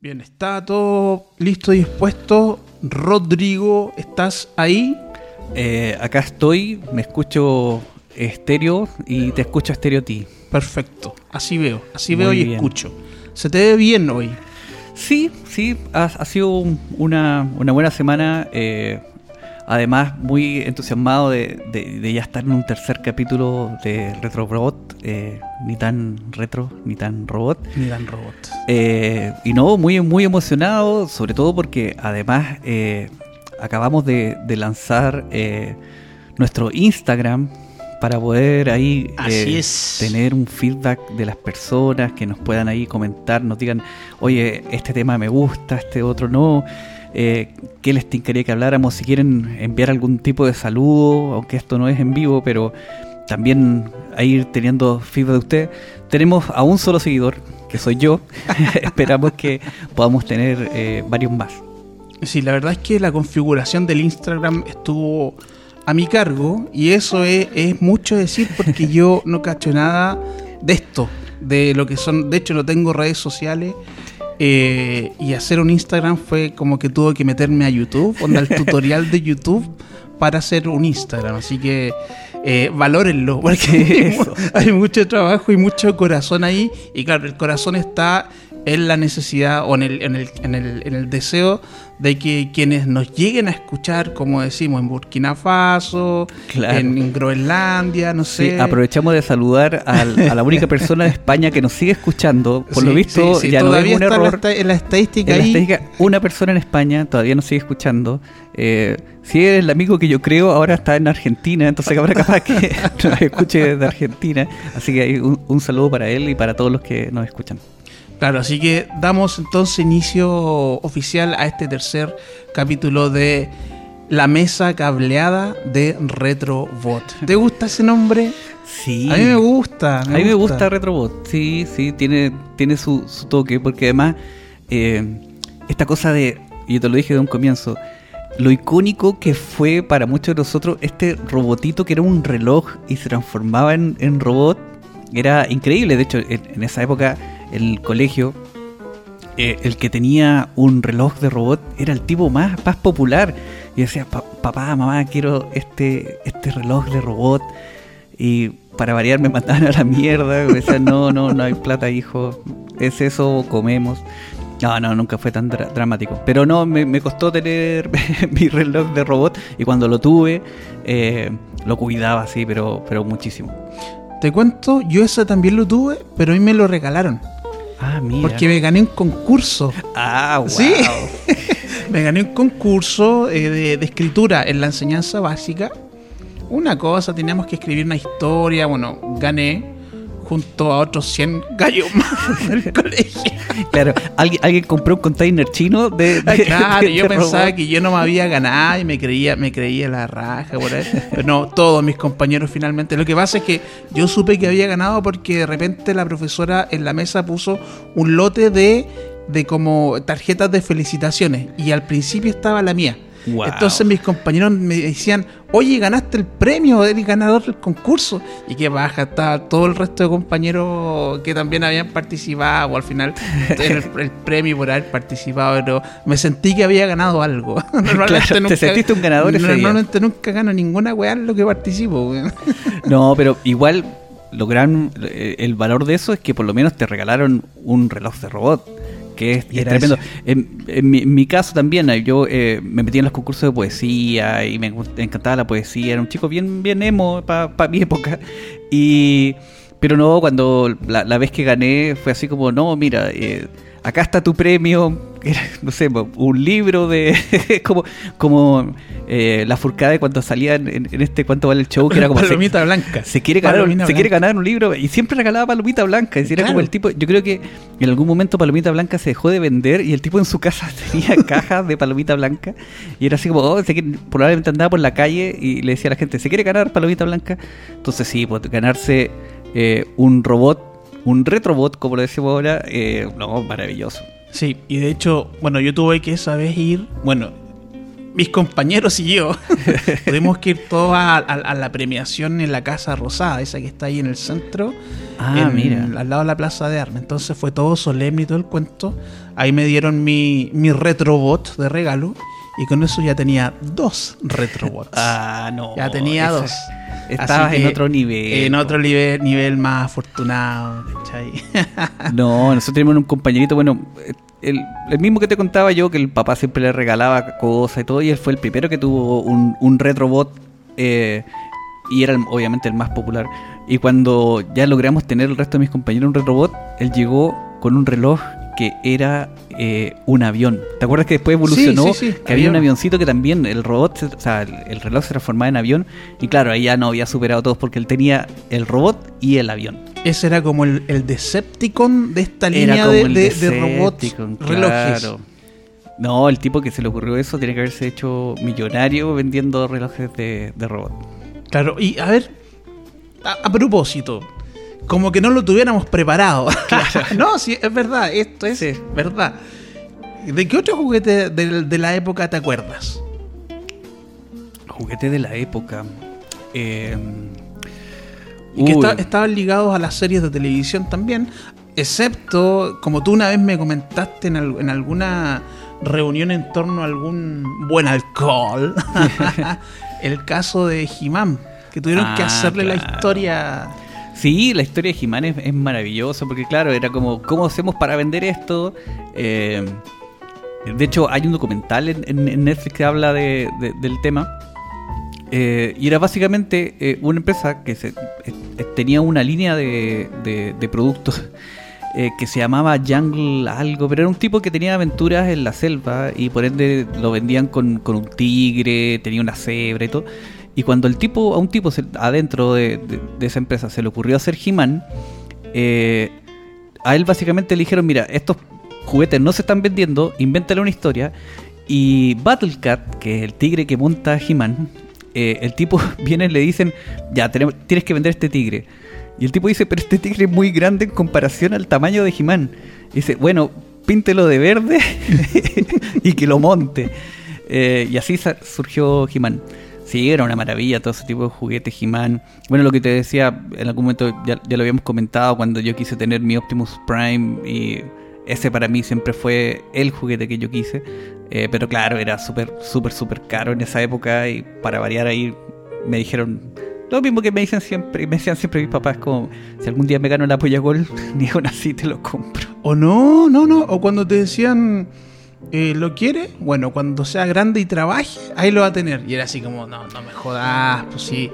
Bien, está todo listo y dispuesto. Rodrigo, ¿estás ahí? Eh, acá estoy, me escucho estéreo y te escucho estéreo a ti. Perfecto, así veo, así Muy veo y bien. escucho. ¿Se te ve bien hoy? Sí, sí, ha, ha sido un- una, una buena semana. eh, además, muy entusiasmado de, de- de ya estar en un tercer capítulo de Retro Robot. eh, ni tan retro, ni tan robot. Ni Dan Robot. Eh, y no, muy, muy emocionado, sobre todo porque además eh, acabamos de, de lanzar eh, nuestro Instagram para poder ahí eh, tener un feedback de las personas que nos puedan ahí comentar, nos digan, oye, este tema me gusta, este otro no. Eh, ¿Qué les tincaría que habláramos? Si quieren enviar algún tipo de saludo, aunque esto no es en vivo, pero también a ir teniendo feedback de usted. Tenemos a un solo seguidor, que soy yo. Esperamos que podamos tener eh, varios más. Sí, la verdad es que la configuración del Instagram estuvo a mi cargo y eso es, es mucho decir porque yo no cacho nada de esto, de lo que son, de hecho no tengo redes sociales eh, y hacer un Instagram fue como que tuve que meterme a YouTube, onda el tutorial de YouTube para hacer un Instagram, así que eh, valórenlo porque hay mucho trabajo y mucho corazón ahí. Y claro, el corazón está en la necesidad o en el, en el, en el, en el deseo de que quienes nos lleguen a escuchar, como decimos, en Burkina Faso, Claro. en, en Groenlandia, no Sí, sé. aprovechamos de saludar al- a la única persona de España que nos sigue escuchando. Por lo visto, sí, ya no es un está la error. esta- en la estadística En la ahí. estadística, una persona en España todavía nos sigue escuchando. Eh, si es el amigo que yo creo, ahora está en Argentina, entonces habrá capaz que nos escuche de Argentina. Así que hay un, un saludo para él y para todos los que nos escuchan. Claro, así que damos entonces inicio oficial a este tercer capítulo de La Mesa Cableada de Retrobot. ¿Te gusta ese nombre? Sí. A mí me gusta. A mí me gusta Retrobot, sí, sí, tiene, tiene su, su toque, porque además eh, esta cosa de, y yo te lo dije de un comienzo, lo icónico que fue para muchos de nosotros este robotito que era un reloj y se transformaba en, en robot, era increíble, de hecho en, en esa época el colegio eh, el que tenía un reloj de robot era el tipo más, más popular. Y decía, "Pa- papá, mamá, quiero este, este reloj de robot. Y para variar me mandaban a la mierda. Me decían, no, no, no hay plata, hijo. Es eso, comemos. No, no, nunca fue tan dra- dramático. Pero no, me, me costó tener mi reloj de robot. Y cuando lo tuve, eh, lo cuidaba así, pero, pero muchísimo. Te cuento, yo ese también lo tuve, pero a mí me lo regalaron. Ah, mira. Porque me gané un concurso. Ah, wow. Sí. Me gané un concurso eh, de, de escritura en la enseñanza básica. Una cosa, teníamos que escribir una historia. Bueno, gané junto a otros 100 gallos más del colegio. Claro, alguien, alguien compró un container chino de. de- claro, de- yo pensaba robot. que yo no me había ganado y me creía, me creía la raja por ahí. Pero no, todos mis compañeros finalmente. Lo que pasa es que yo supe que había ganado porque de repente la profesora en la mesa puso un lote de, de como tarjetas de felicitaciones. Y al principio estaba la mía. Wow. Entonces mis compañeros me decían, oye, ganaste el premio, eres ganador del concurso. Y que baja, estaba todo el resto de compañeros que también habían participado. Al final, el, el premio por haber participado, pero me sentí que había ganado algo. Claro, te sentiste un ganador ese día. Normalmente nunca gano ninguna weá en lo que participo. No, pero igual lo gran, eh, el valor de eso es que por lo menos te regalaron un reloj de robot. Que es, Y es era tremendo. En, en mi, en mi caso también, eh, yo eh, me metí en los concursos de poesía y me encantaba la poesía. Era un chico bien, bien emo para mi época. Y, pero no, cuando la, la vez que gané fue así como, no, mira, eh, acá está tu premio. Era, no sé, un libro de. como como eh, la furcada cuando salía en, en este cuánto vale el show, que era como. Palomita blanca. Se quiere ganar, Palomita se quiere ganar un libro y siempre regalaba palomita blanca. Y era Claro. como el tipo. Yo creo que en algún momento palomita blanca se dejó de vender y el tipo en su casa tenía cajas de palomita blanca. Y era así como, oh, se quiere- probablemente andaba por la calle y le decía a la gente, ¿se quiere ganar palomita blanca? Entonces sí, pues, ganarse eh, un robot, un retrobot, como lo decimos ahora, eh, no, maravilloso. Sí, y de hecho, bueno, yo tuve que esa vez ir, bueno, mis compañeros y yo tuvimos que ir todos a, a- a la premiación en la Casa Rosada, esa que está ahí en el centro, Ah, en- mira. al lado de la Plaza de Armas. Entonces fue todo solemne y todo el cuento. Ahí me dieron mi, mi retrobot de regalo y con eso ya tenía dos retrobots. Ah, no. Ya tenía ese- dos. Estabas en otro nivel. En otro nivel, nivel más afortunado, ¿cachai? No, nosotros teníamos un compañerito, bueno, el, el mismo que te contaba yo, que el papá siempre le regalaba cosas y todo, y él fue el primero que tuvo un, un retrobot, eh, y era el- obviamente el más popular. Y cuando ya logramos tener el resto de mis compañeros un retrobot, él llegó con un reloj que era eh, un avión. ¿Te acuerdas que después evolucionó? Sí, sí, sí, que había un avioncito que también el robot, se- o sea, el, el reloj se transformaba en avión, y claro, ahí ya no había superado a todos porque él tenía el robot y el avión. Ese era como el, el Decepticon de esta Era línea de, de- de robots, Decepticon, relojes. claro. No, el tipo que se le ocurrió eso tiene que haberse hecho millonario vendiendo relojes de, de robot. Claro, y a ver, a, a propósito, como que no lo tuviéramos preparado. no, sí, es verdad, esto es Sí. verdad. ¿De qué otro juguete de, de la época te acuerdas? Juguete de la época. Eh, Y que estaban ligados a las series de televisión también, excepto, como tú una vez me comentaste en, al- en alguna reunión en torno a algún buen alcohol, el caso de He-Man, que tuvieron que Ah, hacerle la claro. historia... Sí, la historia de He-Man es, maravillosa porque claro, era como, ¿cómo hacemos para vender esto? Eh, de hecho, hay un documental en, Netflix que habla de- de- del tema. Eh, y era básicamente eh, una empresa que se, eh, tenía una línea de, de- productos que se llamaba Jungle algo, pero era un tipo que tenía aventuras en la selva y por ende lo vendían con, con un tigre, tenía una cebra y todo. Y cuando el tipo, a un tipo se- adentro de, esa empresa se le ocurrió hacer He-Man, eh, a él básicamente le dijeron, mira, estos juguetes no se están vendiendo, invéntale una historia. Y Battle Cat, que es el tigre que monta He-Man, eh, el tipo viene y le dicen, ya, tienes que vender este tigre. Y el tipo dice, pero este tigre es muy grande en comparación al tamaño de He-Man. Dice, bueno, píntelo de verde y que lo monte. Eh, y así surgió He-Man. Sí, era una maravilla todo ese tipo de juguetes, He-Man. Bueno, lo que te decía, en algún momento ya, ya lo habíamos comentado cuando yo quise tener mi Optimus Prime y ese para mí siempre fue el juguete que yo quise. Eh, pero claro, era súper, súper, súper caro en esa época y para variar ahí me dijeron lo mismo que me dicen siempre, me decían siempre mis papás, como si algún día me gano la polla gol, ni aún así te lo compro. O no, no, no. O cuando te decían, eh, ¿lo quiere? Bueno, cuando sea grande y trabaje, ahí lo va a tener. Y era así como, no, no me jodas, pues sí.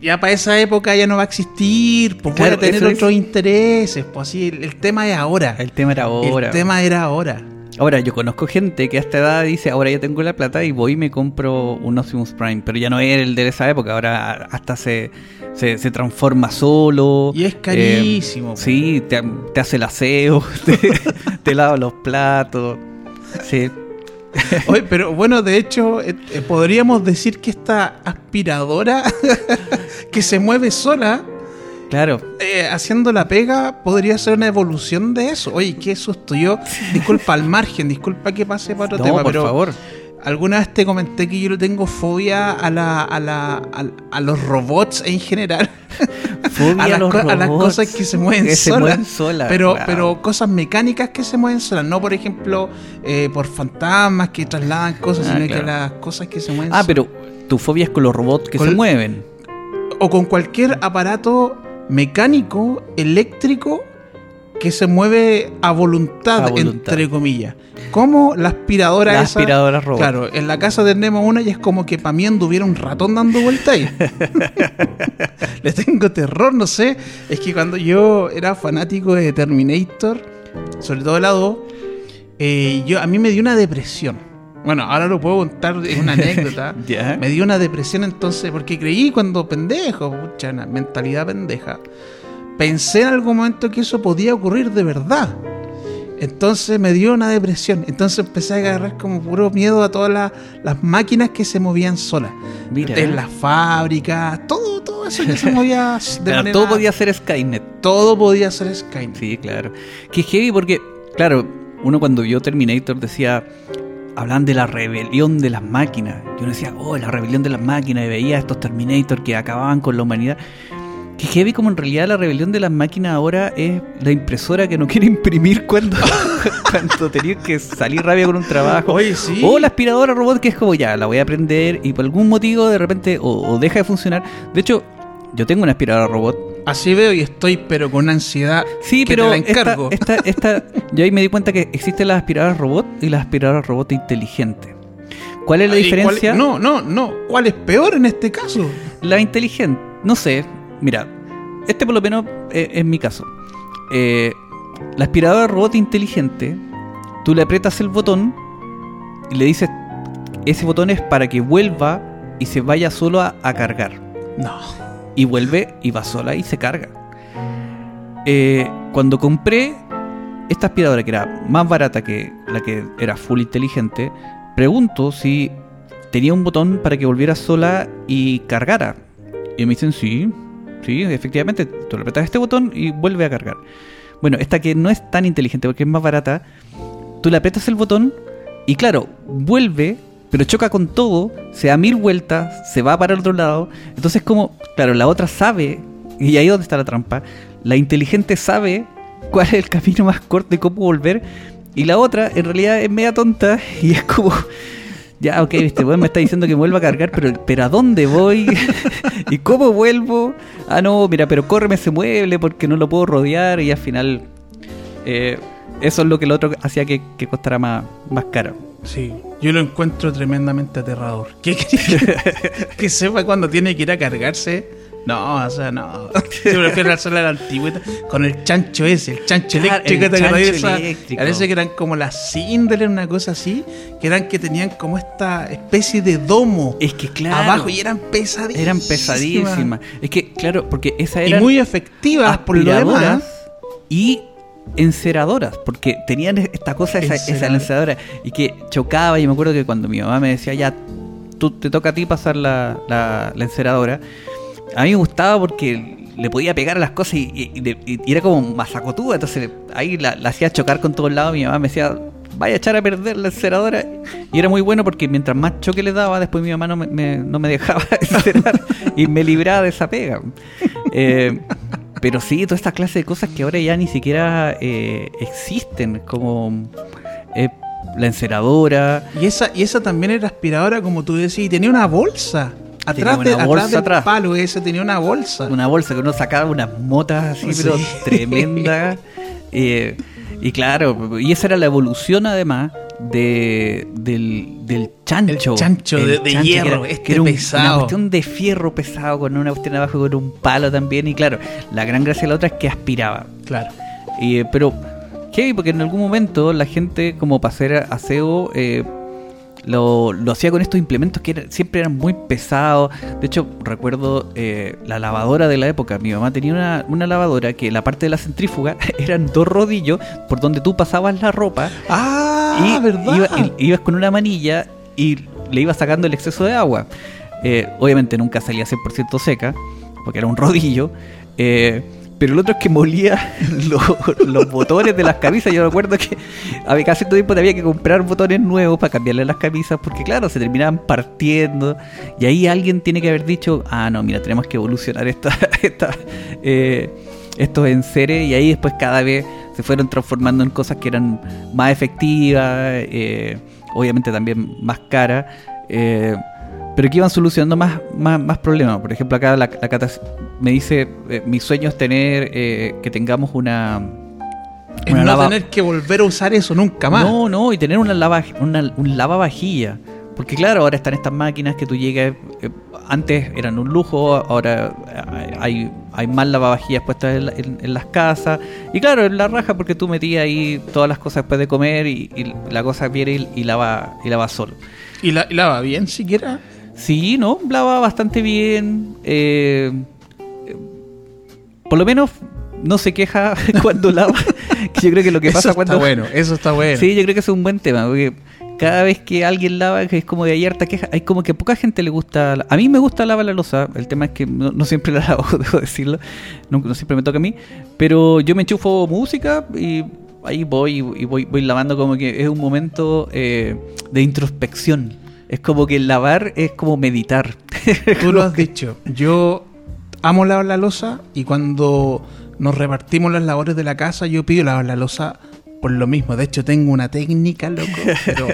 Ya para esa época ya no va a existir, pues Claro, voy a tener eso es- otros intereses, pues así, el, el tema es ahora. El tema era ahora. El tema era ahora. Ahora, yo conozco gente que a esta edad dice, ahora ya tengo la plata y voy y me compro un Optimus Prime, pero ya no es el de esa época, ahora hasta se, se, se transforma solo. Y es carísimo. Eh, sí, te, te hace el aseo, te, te lava los platos. Sí, Oye, pero bueno, de hecho, eh, eh, podríamos decir que esta aspiradora que se mueve sola, claro. eh, haciendo la pega, podría ser una evolución de eso. Oye, qué susto. Yo, disculpa al margen, disculpa que pase para otro No, tema, por pero favor. Alguna vez te comenté que yo le tengo fobia a, la, a, la, a, a los robots en general. Fobia a, las los co- a las robots cosas que se mueven que se solas. mueven solas, Pero, wow. pero cosas mecánicas que se mueven solas. No, por ejemplo, eh, por fantasmas que trasladan cosas, Ah, sino claro. que las cosas que se mueven Ah, solas. pero tu fobia es con los robots que Con se mueven. O con cualquier aparato mecánico, eléctrico, que se mueve a voluntad, A voluntad. entre comillas. Como la aspiradora La esa. aspiradora robot. Claro, en la casa tenemos una y es como que para mí anduviera un ratón dando vuelta ahí. Le tengo terror, no sé. Es que cuando yo era fanático de Terminator, sobre todo la 2, eh, yo, a mí me dio una depresión. Bueno, ahora lo puedo contar en una anécdota. Me dio una depresión entonces, porque creí cuando pendejo, pucha, una mentalidad pendeja. Pensé en algún momento que eso podía ocurrir de verdad. Entonces me dio una depresión. Entonces empecé a agarrar como puro miedo a todas las, las máquinas que se movían solas. Mira. En las fábricas, todo, todo eso que se movía de Claro, manera... todo podía ser Skynet. todo podía ser Skynet. Sí, claro. Que heavy porque, claro, uno cuando vio Terminator decía, hablaban de la rebelión de las máquinas. Yo decía, oh, la rebelión de las máquinas, y veía a estos Terminator que acababan con la humanidad. Que heavy como en realidad la rebelión de las máquinas ahora es la impresora que no quiere imprimir cuando, cuando tenías que salir rabia con un trabajo. Oye, sí. O la aspiradora robot que es como ya, la voy a prender y por algún motivo de repente o, o deja de funcionar. De hecho, yo tengo una aspiradora robot. Así veo y estoy, pero con ansiedad. Sí, que pero te la esta, encargo. esta, esta, yo ahí me di cuenta que existen las aspiradoras robot y las aspiradoras robot inteligentes. ¿Cuál es la ¿Y diferencia? cuál- no, no, no. ¿Cuál es peor en este caso? La inteligente, no sé, mira, este por lo menos eh, es mi caso. Eh, la aspiradora robot inteligente, tú le aprietas el botón y le dices, ese botón es para que vuelva y se vaya solo a, a cargar. No. Y vuelve y va sola y se carga. Eh, cuando compré esta aspiradora que era más barata que la que era full inteligente, pregunto si tenía un botón para que volviera sola y cargara. Y me dicen, sí, sí, efectivamente, tú le apretas este botón y vuelve a cargar. Bueno, esta que no es tan inteligente porque es más barata, tú le aprietas el botón y claro, vuelve, pero choca con todo, se da mil vueltas, se va para el otro lado. Entonces como, claro, la otra sabe, y ahí es donde está la trampa, la inteligente sabe cuál es el camino más corto y cómo volver, y la otra en realidad es media tonta y es como... Ya, ok, este weón me está diciendo que vuelva a cargar, pero, pero ¿a dónde voy? ¿Y cómo vuelvo? Ah, no, mira, pero córreme ese mueble porque no lo puedo rodear y al final eh, eso es lo que el otro hacía que, costara más, más caro. Sí, yo lo encuentro tremendamente aterrador. Que sepa cuando tiene que ir a cargarse. No, o sea, no. Yo prefiero hacerla a la antigüita con el chancho ese, el chancho Claro, eléctrico. el ¿te acordás de chancho esa? eléctrico. Parece que eran como las Cinderella, una cosa así, que eran que tenían como esta especie de domo Es que claro, abajo y eran pesadísimas. eran pesadísimas. Es que, claro, porque esa Y eran muy efectivas por lo demás. y enceradoras, porque tenían esta cosa, esa, esa y que chocaba, y me acuerdo que cuando mi mamá me decía, ya, tú, te toca a ti pasar la, la, la enceradora, a mí me gustaba porque le podía pegar a las cosas y, era como mazacotuda, entonces ahí la, hacía chocar con todos lados, mi mamá me decía, vaya a echar a perder la enceradora, y era muy bueno porque mientras más choque le daba, después mi mamá no me, me- no me dejaba encerar y me libraba de esa pega. Eh, pero sí, toda esta clase de cosas que ahora ya ni siquiera eh, existen, como eh, la enceradora. Y esa, y esa también era aspiradora, como tú decías, y tenía una bolsa. Atrás, una de, atrás bolsa del atrás. palo ese tenía una bolsa. Una bolsa que uno sacaba unas motas así, Sí. pero tremendas. Eh, y claro, y esa era la evolución además de, del, del chancho. El chancho de- de que era- hierro, que este era un- pesado. Una cuestión de fierro pesado con una cuestión abajo con un palo también. Y claro, la gran gracia de la otra es que aspiraba. Claro. Eh, pero, heavy, porque en algún momento la gente, como para hacer aseo, eh, lo, lo hacía con estos implementos que era- siempre eran muy pesados. De hecho, recuerdo eh, la lavadora de la época. Mi mamá tenía una, una lavadora que la parte de la centrífuga eran dos rodillos por donde tú pasabas la ropa Ah, y ¿verdad? iba- ibas con una manilla y le ibas sacando el exceso de agua. Eh, obviamente nunca salía 100% seca, porque era un rodillo. eh, pero el otro es que molía lo- los botones de las camisas. Yo recuerdo que a cada cierto tiempo había que comprar botones nuevos para cambiarle las camisas, porque claro, se terminaban partiendo. Y ahí alguien tiene que haber dicho, ah, no, mira, tenemos que evolucionar esta, esta, eh, estos enseres. Y ahí después cada vez se fueron transformando en cosas que eran más efectivas, eh, obviamente también más caras. eh, pero que iban solucionando más, más, más problemas. Por ejemplo, acá la, la me dice, eh, mi sueño es tener, eh, que tengamos una... Es una no lava- tener que volver a usar eso nunca más. No, no, y tener una, lava, una, un lavavajilla. Porque claro, ahora están estas máquinas que tú llegas, eh, antes eran un lujo, ahora hay, hay más lavavajillas puestas en, en- en las casas. Y claro, es la raja porque tú metías ahí todas las cosas después de comer y, y la cosa viene y, y lava, y lava solo. ¿Y la, y lava bien siquiera? Sí, no, lava bastante bien. eh, por lo menos no se queja cuando lava. yo creo que lo que eso pasa está cuando. bueno, eso está bueno. Sí, yo creo que eso es un buen tema, porque cada vez que alguien lava, que es como de hay harta queja, hay como que a poca gente le gusta. A mí me gusta lavar la losa, el tema es que no, no siempre la lavo, debo decirlo, no, no siempre me toca a mí, pero yo me enchufo música y ahí voy y voy, voy lavando como que es un momento eh, de introspección. Es como que lavar es como meditar. Tú lo has dicho. Yo amo lavar la losa y cuando nos repartimos las labores de la casa, yo pido lavar la losa por lo mismo. De hecho, tengo una técnica, loco, pero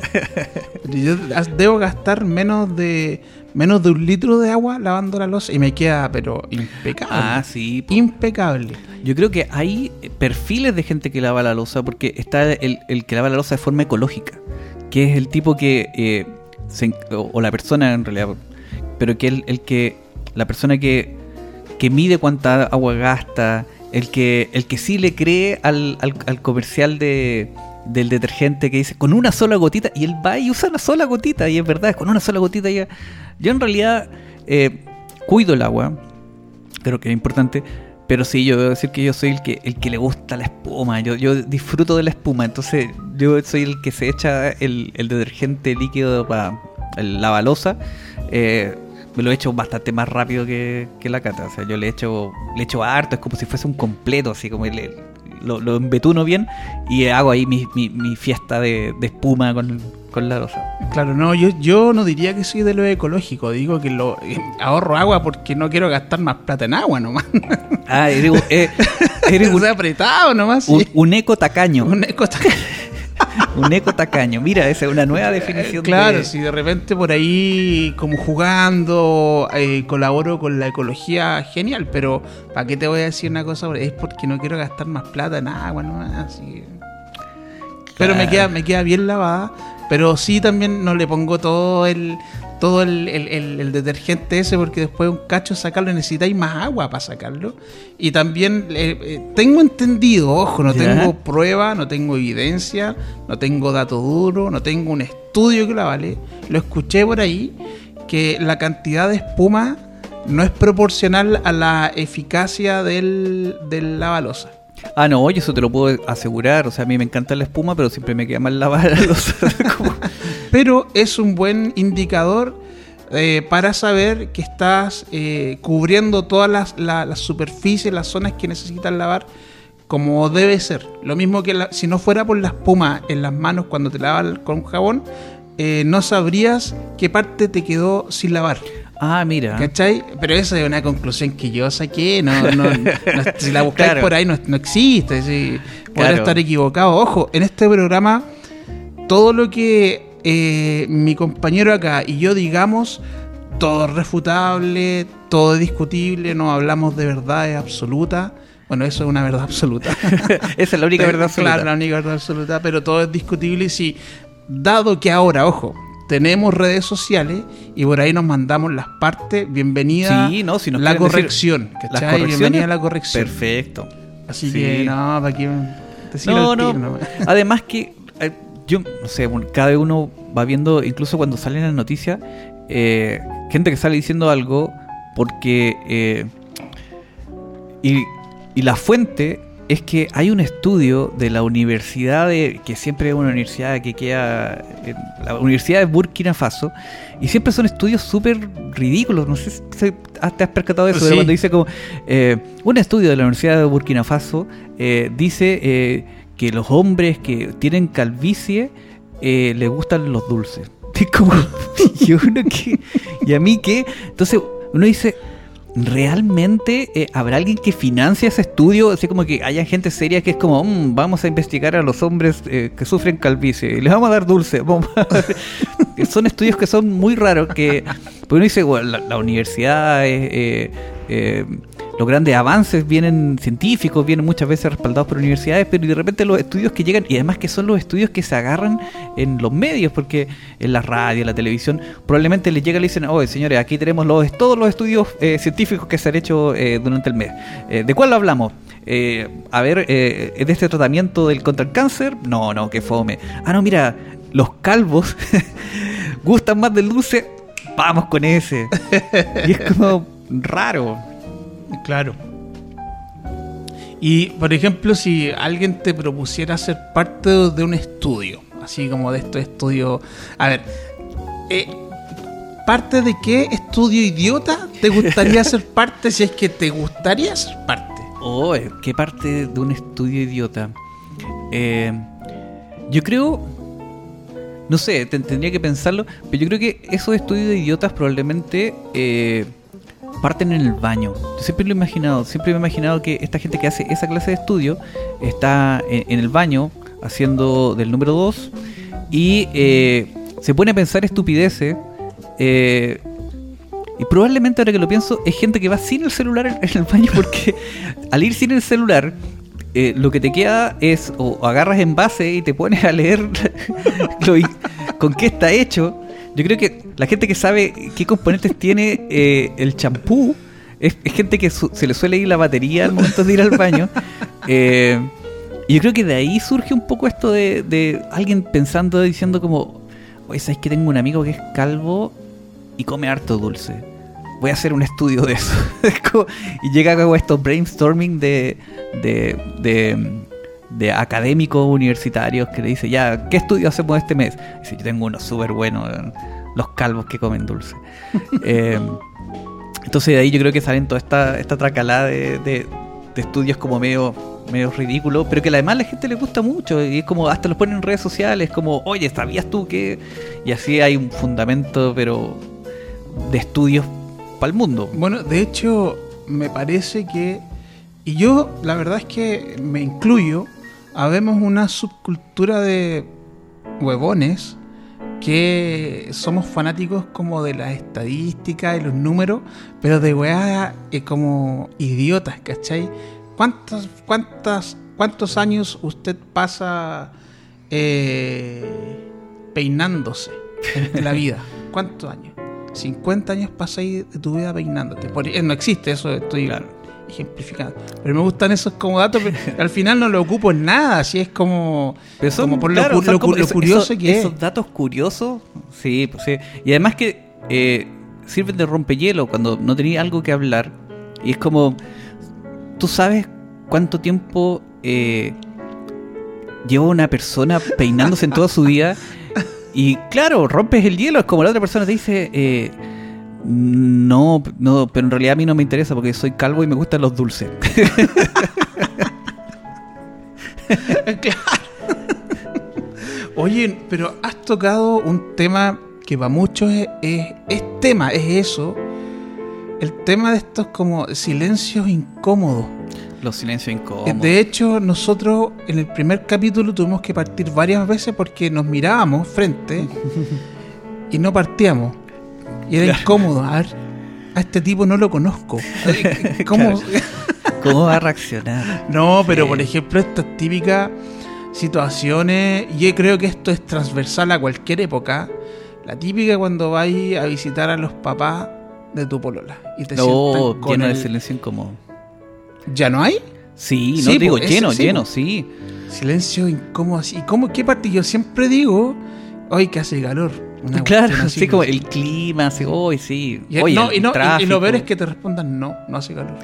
yo debo gastar menos de menos de un litro de agua lavando la losa y me queda, pero impecable. Ah, sí. Impecable. Yo creo que hay perfiles de gente que lava la losa, porque está el, el que lava la losa de forma ecológica, que es el tipo que, eh, se en- o, o la persona en realidad, pero que el, el que, la persona que, que mide cuánta agua gasta, el que, el que sí le cree al, al, al comercial de, del detergente que dice con una sola gotita, y él va y usa una sola gotita, y es verdad, con una sola gotita ya. Yo en realidad eh, cuido el agua, creo que es importante. Pero sí, yo debo decir que yo soy el que, el que le gusta la espuma. Yo, yo disfruto de la espuma. Entonces, yo soy el que se echa el, el detergente líquido para el lavalosa. Eh, me lo he hecho bastante más rápido que, que la cata. O sea, yo le echo, le echo harto. Es como si fuese un completo, así como le- lo, lo embetuno bien. Y hago ahí mi, mi, mi fiesta de, de espuma con, con la losa. Claro, no, yo, yo no diría que soy de lo ecológico, digo que lo eh, ahorro agua porque no quiero gastar más plata en agua nomás. Ah, eres, eh, eres un, apretado nomás. un, sí. un eco tacaño. Un eco- Un eco tacaño. Mira, esa es una nueva definición. Claro, de- si de repente por ahí como jugando eh, colaboro con la ecología, genial, pero ¿para qué te voy a decir una cosa? Es porque no quiero gastar más plata en agua, ¿no? Así. Pero me queda, me queda bien lavada, pero sí también no le pongo todo el todo el, el- el- el detergente ese porque después un cacho sacarlo necesitáis más agua para sacarlo y también eh, eh, tengo entendido ojo no Ya. tengo prueba no tengo evidencia no tengo dato duro no tengo un estudio que la vale lo escuché por ahí que la cantidad de espuma no es proporcional a la eficacia del, del lavalosa Ah, no, oye, eso te lo puedo asegurar. O sea, a mí me encanta la espuma, pero siempre me queda mal lavar la losa. Pero es un buen indicador eh, para saber que estás eh, cubriendo todas las, la- las superficies, las zonas que necesitas lavar como debe ser. Lo mismo que la- si no fuera por la espuma en las manos cuando te lavas con jabón, eh, no sabrías qué parte te quedó sin lavar. Ah, mira. ¿Cachai? Pero esa es una conclusión que yo saqué. No, no, no- si la buscáis Claro. por ahí no, no existe. Sí. Podría Claro. estar equivocado. Ojo, en este programa, todo lo que eh, mi compañero acá y yo digamos, todo es refutable, todo es discutible, no hablamos de verdades absolutas. Bueno, eso es una verdad absoluta. Esa es la única verdad absoluta. Claro, la única verdad absoluta, pero todo es discutible y si, dado que ahora, ojo, tenemos redes sociales y por ahí nos mandamos las partes, bienvenida Sí, no, si nos la quieren decir corrección, las correcciones, Bienvenida a la corrección. Perfecto. Así Sí. que no, para que decirlo No, tiro nomás. Además que yo, no sé, cada uno va viendo, incluso cuando salen las noticias, eh, gente que sale diciendo algo porque... eh, y, y la fuente es que hay un estudio de la universidad de, que siempre es una universidad que queda en la Universidad de Burkina Faso y siempre son estudios súper ridículos no sé si si te has percatado de eso Sí. de cuando dice como eh, un estudio de la Universidad de Burkina Faso eh, dice eh, que los hombres que tienen calvicie eh, les gustan los dulces y como y uno que y a mí que entonces uno dice ¿Realmente eh, habrá alguien que financie ese estudio? Así como que haya gente seria que es como, "Mm, vamos a investigar a los hombres eh, que sufren calvicie y les vamos a dar dulce. A- son estudios que son muy raros. que uno dice, bueno, la, la universidad, es, eh, eh, los grandes avances vienen científicos, vienen muchas veces respaldados por universidades, pero de repente los estudios que llegan, y además que son los estudios que se agarran en los medios, porque en la radio, en la televisión, probablemente les llega y le dicen, oye señores, aquí tenemos los, todos los estudios eh, científicos que se han hecho eh, durante el mes. Eh, ¿De cuál hablamos? Eh, a ver, eh, ¿es de este tratamiento del contra el cáncer? No, no, que fome. Ah, no, mira, los calvos gustan más del dulce, vamos con ese. Y es como raro. Claro. Y, por ejemplo, si alguien te propusiera ser parte de un estudio, así como de estos estudios... A ver, eh, ¿parte de qué estudio idiota te gustaría ser parte si es que te gustaría ser parte? Oh, ¿qué parte de un estudio idiota? Eh, yo creo, no sé, te- tendría que pensarlo, pero yo creo que esos estudios de idiotas probablemente eh, parten en el baño. Yo siempre lo he imaginado, siempre me he imaginado que esta gente que hace esa clase de estudio está en, el baño haciendo del número 2 y eh, se pone a pensar estupideces. eh, y probablemente ahora que lo pienso, es gente que va sin el celular en, el baño porque al ir sin el celular, eh, lo que te queda es o agarras envase y te pones a leer lo con qué está hecho. Yo creo que la gente que sabe qué componentes tiene eh, el champú es, es gente que su- se le suele ir la batería al momento de ir al baño. Eh, y yo creo que de ahí surge un poco esto de, de alguien pensando, diciendo como, oye, ¿sabes que tengo un amigo que es calvo y come harto dulce? Voy a hacer un estudio de eso. Y llega como estos brainstorming de, de, de, de académicos universitarios que le dice, ya, ¿qué estudio hacemos este mes? Dice, yo tengo uno súper bueno, los calvos que comen dulce. Eh, entonces de ahí yo creo que salen toda esta, esta tracalada de, de- de estudios como medio, medio ridículos, pero que además a la gente le gusta mucho y es como hasta los ponen en redes sociales, como, oye, ¿sabías tú que? Y así hay un fundamento, pero de estudios para el mundo. Bueno, de hecho, me parece que. Y yo, la verdad es que me incluyo. Habemos una subcultura de huevones que somos fanáticos como de las estadísticas y los números, pero de weá eh, como idiotas, ¿cachai? ¿Cuántas, cuántas, ¿Cuántos años usted pasa eh, peinándose en la vida? ¿Cuántos años? 50 años pasáis de tu vida peinándote. Eh, no existe eso, estoy Claro. Ejemplificando. Pero me gustan esos como datos, pero al final no lo ocupo en nada, así es como, Pero son, como por claro, lo, lo cu- como lo eso- curioso eso- que es. Esos datos curiosos, sí, pues sí. Y además que eh, sirven de rompehielo cuando no tenías algo que hablar. Y es como, tú sabes cuánto tiempo eh, lleva una persona peinándose en toda su vida. Y claro, rompes el hielo, es como la otra persona te dice, eh, no, no, pero en realidad a mí no me interesa porque soy calvo y me gustan los dulces. Claro. Oye, pero has tocado un tema que para muchos es, es, es tema, es eso. El tema de estos como silencios incómodos. los silencios incómodos. De hecho, nosotros en el primer capítulo tuvimos que partir varias veces porque nos mirábamos frente y no partíamos. Y era Claro. incómodo. A ver, a este tipo no lo conozco. ¿Cómo? ¿Cómo va a reaccionar? No, pero Sí. por ejemplo, estas típicas situaciones, yo creo que esto es transversal a cualquier época. La típica cuando vais a visitar a los papás de tu polola y te No, con lleno de silencio incómodo. ¿Ya no hay? Sí, Sí, no digo po, ese- lleno, sí, lleno, po. sí. Silencio incómodo así. ¿Y cómo qué parte? Yo siempre digo, hoy que hace calor. Una claro, así. sí, como el clima, así, hoy sí. Y, Oye, no, y, no, y- lo peor es que te respondan no, no hace calor.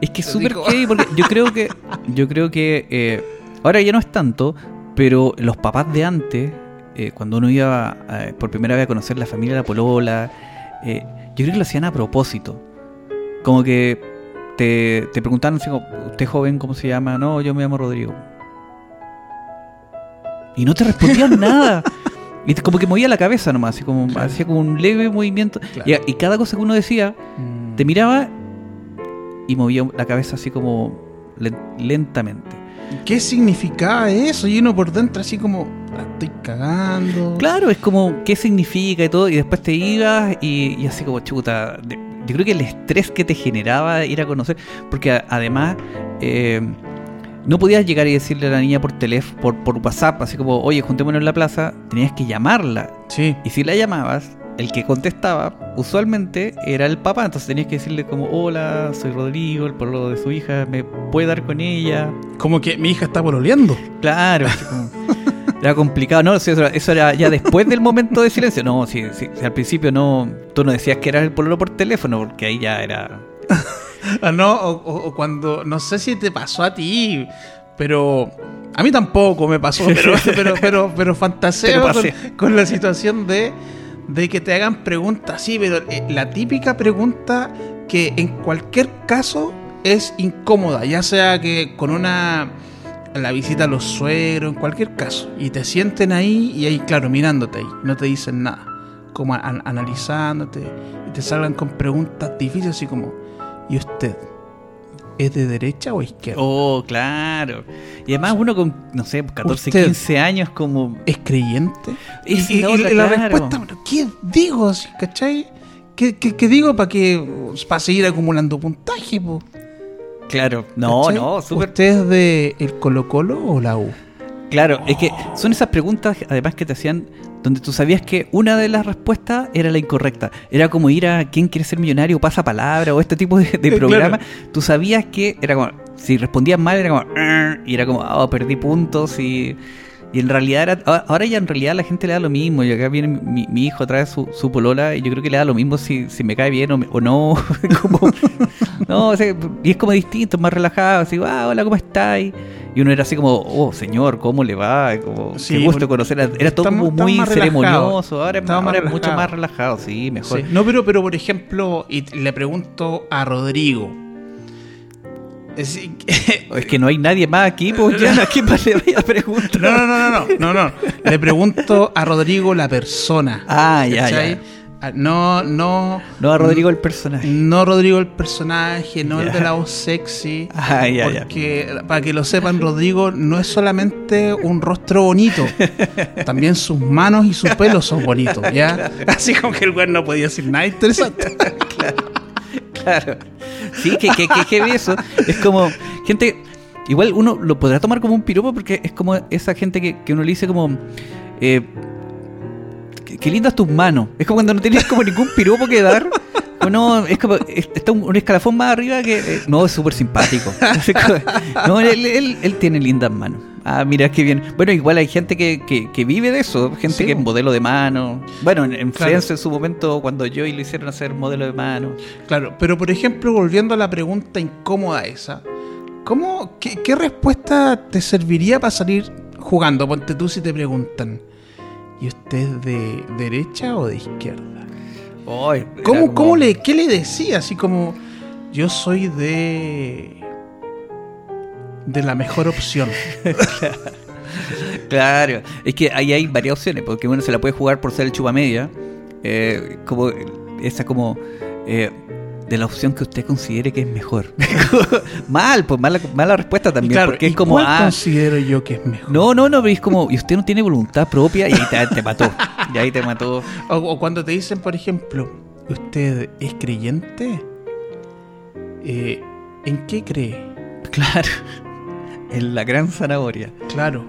Es que es súper porque yo creo que yo creo que eh, ahora ya no es tanto, pero los papás de antes, eh, cuando uno iba eh, por primera vez a conocer la familia de la polola, yo creo que lo hacían a propósito. Como que te, te preguntaban así como, ¿usted joven cómo se llama? No, yo me llamo Rodrigo. Y no te respondían nada. Y como que movía la cabeza nomás, así como Claro. hacía como un leve movimiento. Claro. Y, y cada cosa que uno decía, te miraba y movía la cabeza así como len- lentamente. ¿Qué significaba eso? Y uno por dentro así como, la estoy cagando. Claro, es como qué significa y todo, y después te ibas y, y así como chuta. yo creo que el estrés que te generaba ir a conocer, porque además eh, no podías llegar y decirle a la niña por teléfono, por, por WhatsApp, así como, oye, juntémonos en la plaza, tenías que llamarla. Sí. Y si la llamabas, el que contestaba usualmente era el papá, entonces tenías que decirle como, hola, soy Rodrigo, el pueblo de su hija, ¿me puede dar con ella? Como que mi hija está pololeando. Claro, como- era complicado, ¿no? Eso era, eso era ya después del momento de silencio. No, si, si- si al principio no, tú no decías que era el pololo por teléfono, porque ahí ya era... Ah, no, o, o- o cuando, no sé si te pasó a ti, pero a mí tampoco me pasó, pero, pero, pero, pero fantaseo con, la situación de, de que te hagan preguntas, sí, pero eh, la típica pregunta que en cualquier caso es incómoda, ya sea que con una la visita a los suegros, en cualquier caso, y te sienten ahí y ahí, claro, mirándote ahí, no te dicen nada, como an- analizándote, y te salgan con preguntas difíciles así como, ¿y usted es de derecha o izquierda? Oh, claro. Y además uno con, no sé, 14, Usted- 15 años como... ¿Es creyente? Y, la y- otra, y la claro. respuesta, ¿qué digo? ¿Cachai? ¿Qué, qué, qué digo para que para seguir acumulando puntaje? po? Claro, no, ¿Cachai? no, súper... ¿Usted es de el Colo Colo o la U? Claro, es que son esas preguntas además que te hacían donde tú sabías que una de las respuestas era la incorrecta. Era como ir a ¿Quién quiere ser millonario? pasa palabra o este tipo de, de Claro. programa. Tú sabías que era como, si respondías mal era como, y era como, oh, perdí puntos y... Y en realidad era, ahora- ya en realidad la gente le da lo mismo. Y acá viene mi, mi hijo trae su, su polola y yo creo que le da lo mismo si, si me cae bien o, me- o no. como, no, o sea, y es como distinto, más relajado. Así, ah, hola, ¿cómo estás? Y uno era así como, oh, señor, ¿cómo le va? Como, Sí, qué gusto conocer. Era todo estamos- muy estamos ceremonioso. Ahora, es- más mucho más relajado, sí, mejor. Sí. No, pero, pero por ejemplo, y le pregunto a Rodrigo. Es- Es que no hay nadie más aquí, pues ya, ¿a quién más le voy a preguntar? no, no, no, no, no, no, no. Le pregunto a Rodrigo la persona. Ah, ya, ¿cachai? ya. Ah, No, no. No a Rodrigo el personaje. No Rodrigo el personaje, no el de la voz sexy. Ah, ya. porque, para que lo sepan, Rodrigo no es solamente un rostro bonito, también sus manos y su pelo son bonitos, ¿ya? Así como que el güey no podía decir nada interesante. Claro. Sí, que, que, que heavy eso. Es como gente. Igual uno lo podrá tomar como un piropo porque es como esa gente que, que uno le dice como. Eh, qué, lindas tus manos. Es como cuando no tienes como ningún piropo que dar. No, es como. es- Está un, un escalafón más arriba que. eh, no, es súper simpático. No, él, él, él tiene lindas manos. Ah, mira qué bien. Bueno, igual hay gente que, que, que vive de eso. Gente Sí. que es modelo de mano. Bueno, en, en Claro. Friends en su momento, cuando Joey lo hicieron hacer modelo de mano. Claro, pero por ejemplo, volviendo a la pregunta incómoda esa, ¿cómo, qué, qué respuesta te serviría para salir jugando? Ponte tú si te preguntan, ¿y usted es de derecha o de izquierda? ¿Cómo, como- cómo le, ¿Qué le decía? Así como, yo soy de... de la mejor opción. Claro, es que ahí hay varias opciones, porque uno se la puede jugar por ser el chupa media, eh, como esa como eh, de la opción que usted considere que es mejor. Mal, pues mala, mala respuesta también, Claro, porque es ¿y como, cuál ah, considero yo que es mejor? no, no, no, pero es como, y usted no tiene voluntad propia y ahí te, te mató, y ahí te mató. O, o cuando te dicen, por ejemplo, ¿usted es creyente? Eh, ¿En qué cree? Claro, en la gran zanahoria. Claro,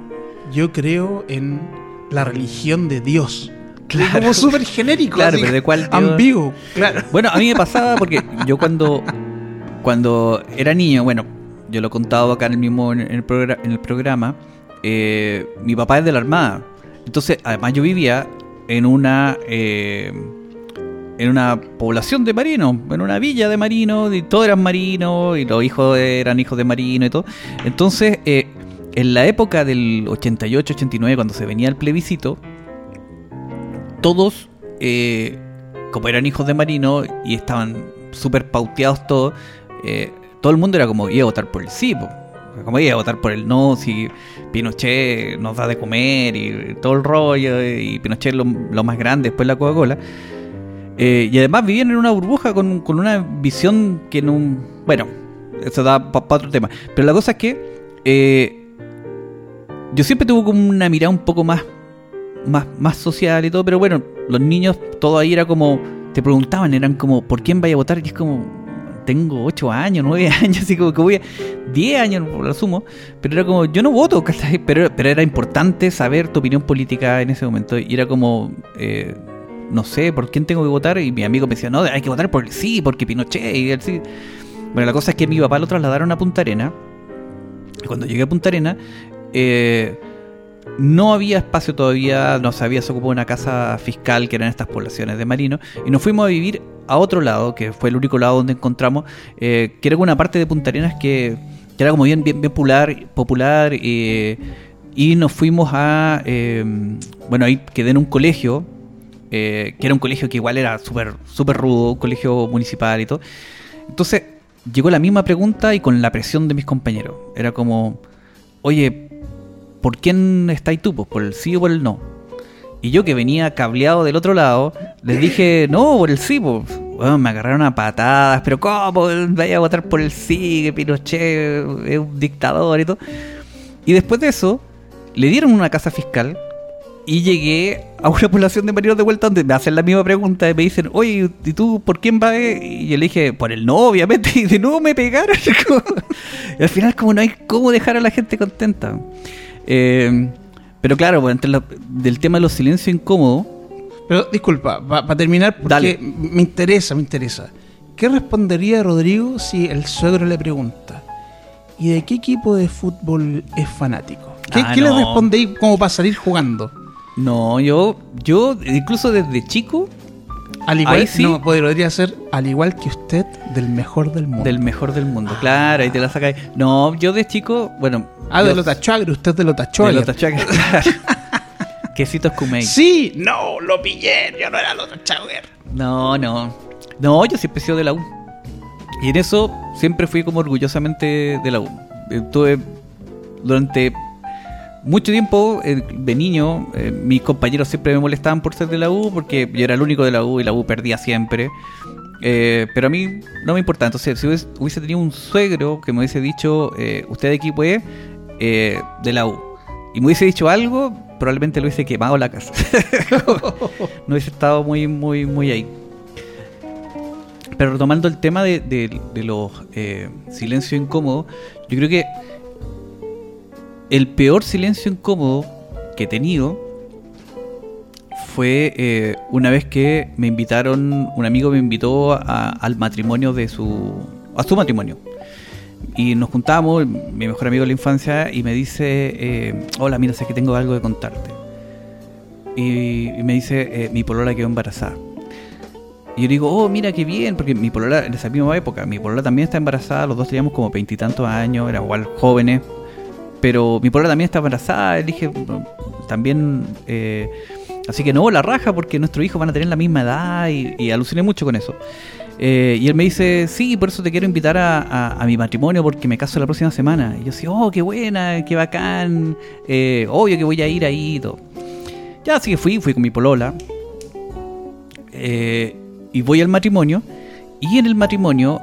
yo creo en la religión de Dios. Claro. Como súper genérico, Claro, así, pero de cuál ambiguo, claro. Bueno, a mí me pasaba porque yo cuando, cuando era niño, bueno, yo lo he contado acá en el mismo en el, progra- en el programa, eh, mi papá es de la Armada. Entonces, además yo vivía en una eh, en una población de marinos, en una villa de marinos, y todos eran marinos, y los hijos eran hijos de marinos y todo. Entonces, eh, en la época del 88-89, cuando se venía el plebiscito, todos, eh, como eran hijos de marino y estaban súper pauteados todos, eh, todo el mundo era como, iba a votar por el sí, como iba a votar por el no, si Pinochet nos da de comer y todo el rollo, y Pinochet lo, lo más grande, después la Coca-Cola. Eh, y además vivían en una burbuja con, con una visión que no... Bueno, eso da para otro tema. Pero la cosa es que eh, yo siempre tuve como una mirada un poco más más, más social y todo, pero bueno, los niños, todo ahí era como, te preguntaban, eran como, ¿por quién vaya a votar? Y es como, tengo 8 años, 9 años, así como que voy a, 10 años, lo asumo, pero era como, yo no voto. Pero, pero era importante saber tu opinión política en ese momento, y era como, eh, no sé, ¿por quién tengo que votar? Y mi amigo me decía, no, hay que votar por sí, porque Pinochet, y el sí. Bueno, la cosa es que mi papá lo trasladaron a Punta Arena, cuando llegué a Punta Arena, eh, no había espacio todavía, no se había desocupado una casa fiscal que eran estas poblaciones de marinos, y nos fuimos a vivir a otro lado, que fue el único lado donde encontramos, eh, que era una parte de Punta Arenas que, que era como bien, bien, bien popular, popular eh, y nos fuimos a, eh, bueno, ahí quedé en un colegio, eh, que era un colegio que igual era súper súper rudo, un colegio municipal y todo. Entonces llegó la misma pregunta y con la presión de mis compañeros. Era como, oye, ¿por quién estáis tú? Pues, ¿Por el sí o por el no? Y yo que venía cableado del otro lado, les dije, no, por el sí, pues. Bueno, me agarraron a patadas, pero ¿cómo? Vaya a votar por el sí, que Pinochet es un dictador y todo. Y después de eso, le dieron una casa fiscal y llegué a una población de marinos de vuelta donde me hacen la misma pregunta y me dicen, oye, ¿y tú por quién vas? Y yo le dije, por el no, obviamente. Y de nuevo me pegaron. y al final como no hay cómo dejar a la gente contenta. Eh, pero claro, pues, entre la- del tema de los silencios incómodos, Pero disculpa, para terminar, porque Dale. me interesa, me interesa. ¿Qué respondería Rodrigo si el suegro le pregunta? ¿Y de qué equipo de fútbol es fanático? ¿Qué, Ah, qué le respondéis como para salir jugando? no, yo, yo incluso desde chico, Al igual, Ahí sí. no, podría ser al igual que usted del mejor del mundo. del mejor del mundo. Claro, ahí te la sacáis. No, yo de chico, bueno. ah, de yo- los Tachuagre, usted de los de Tachuagre. los Tachuagre, claro. Quesitos Kumei. Sí, no, lo pillé, yo no era los Tachuagre. No, no. No, yo siempre he sido de la U. Y en eso siempre fui como orgullosamente de la U. Estuve durante mucho tiempo eh, de niño, eh, mis compañeros siempre me molestaban por ser de la U porque yo era el único de la U y la U perdía siempre. Eh, pero a mí no me importaba. Entonces, si hubiese, hubiese tenido un suegro que me hubiese dicho, eh, usted de equipo es eh, de la U, y me hubiese dicho algo, probablemente lo hubiese quemado la casa. no hubiese estado muy, muy, muy ahí. Pero retomando el tema de, de- de los silencios incómodos, yo creo que el peor silencio incómodo que he tenido fue eh, una vez que me invitaron, un amigo me invitó a- al matrimonio de su, a su matrimonio. Y nos juntamos, mi mejor amigo de la infancia, y me dice, eh, hola, mira, sé que tengo algo de contarte. Y, me dice, eh, mi polola quedó embarazada. Y yo digo, oh, mira qué bien, porque mi polola, en esa misma época, mi polola también está embarazada, los dos teníamos como veintitantos años, eran igual jóvenes, pero mi polola también está embarazada, "No, también, eh, así que no, la raja, porque nuestros hijos van a tener la misma edad, y, y aluciné mucho con eso. Eh, y él me dice, sí, por eso te quiero invitar a, a- mi matrimonio, porque me caso la próxima semana. Y yo así, oh, qué buena, qué bacán, eh, obvio que voy a ir ahí y todo. Ya, así que fui, fui con mi polola. Y voy al matrimonio. Y en el matrimonio,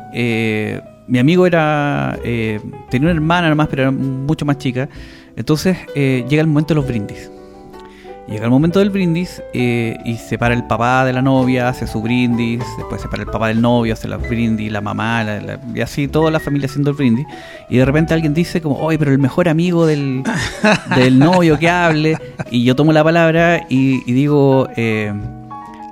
mi amigo era. eh, tenía una hermana nomás, pero era mucho más chica. Entonces eh, llega el momento de los brindis. Llega el momento del brindis eh, y se para el papá de la novia, hace su brindis, después se para el papá del novio, hace los brindis, la mamá, la- la- y así toda la familia haciendo el brindis. Y de repente alguien dice como, oye, pero el mejor amigo del, del novio que hable. Y yo tomo la palabra y, y digo, eh,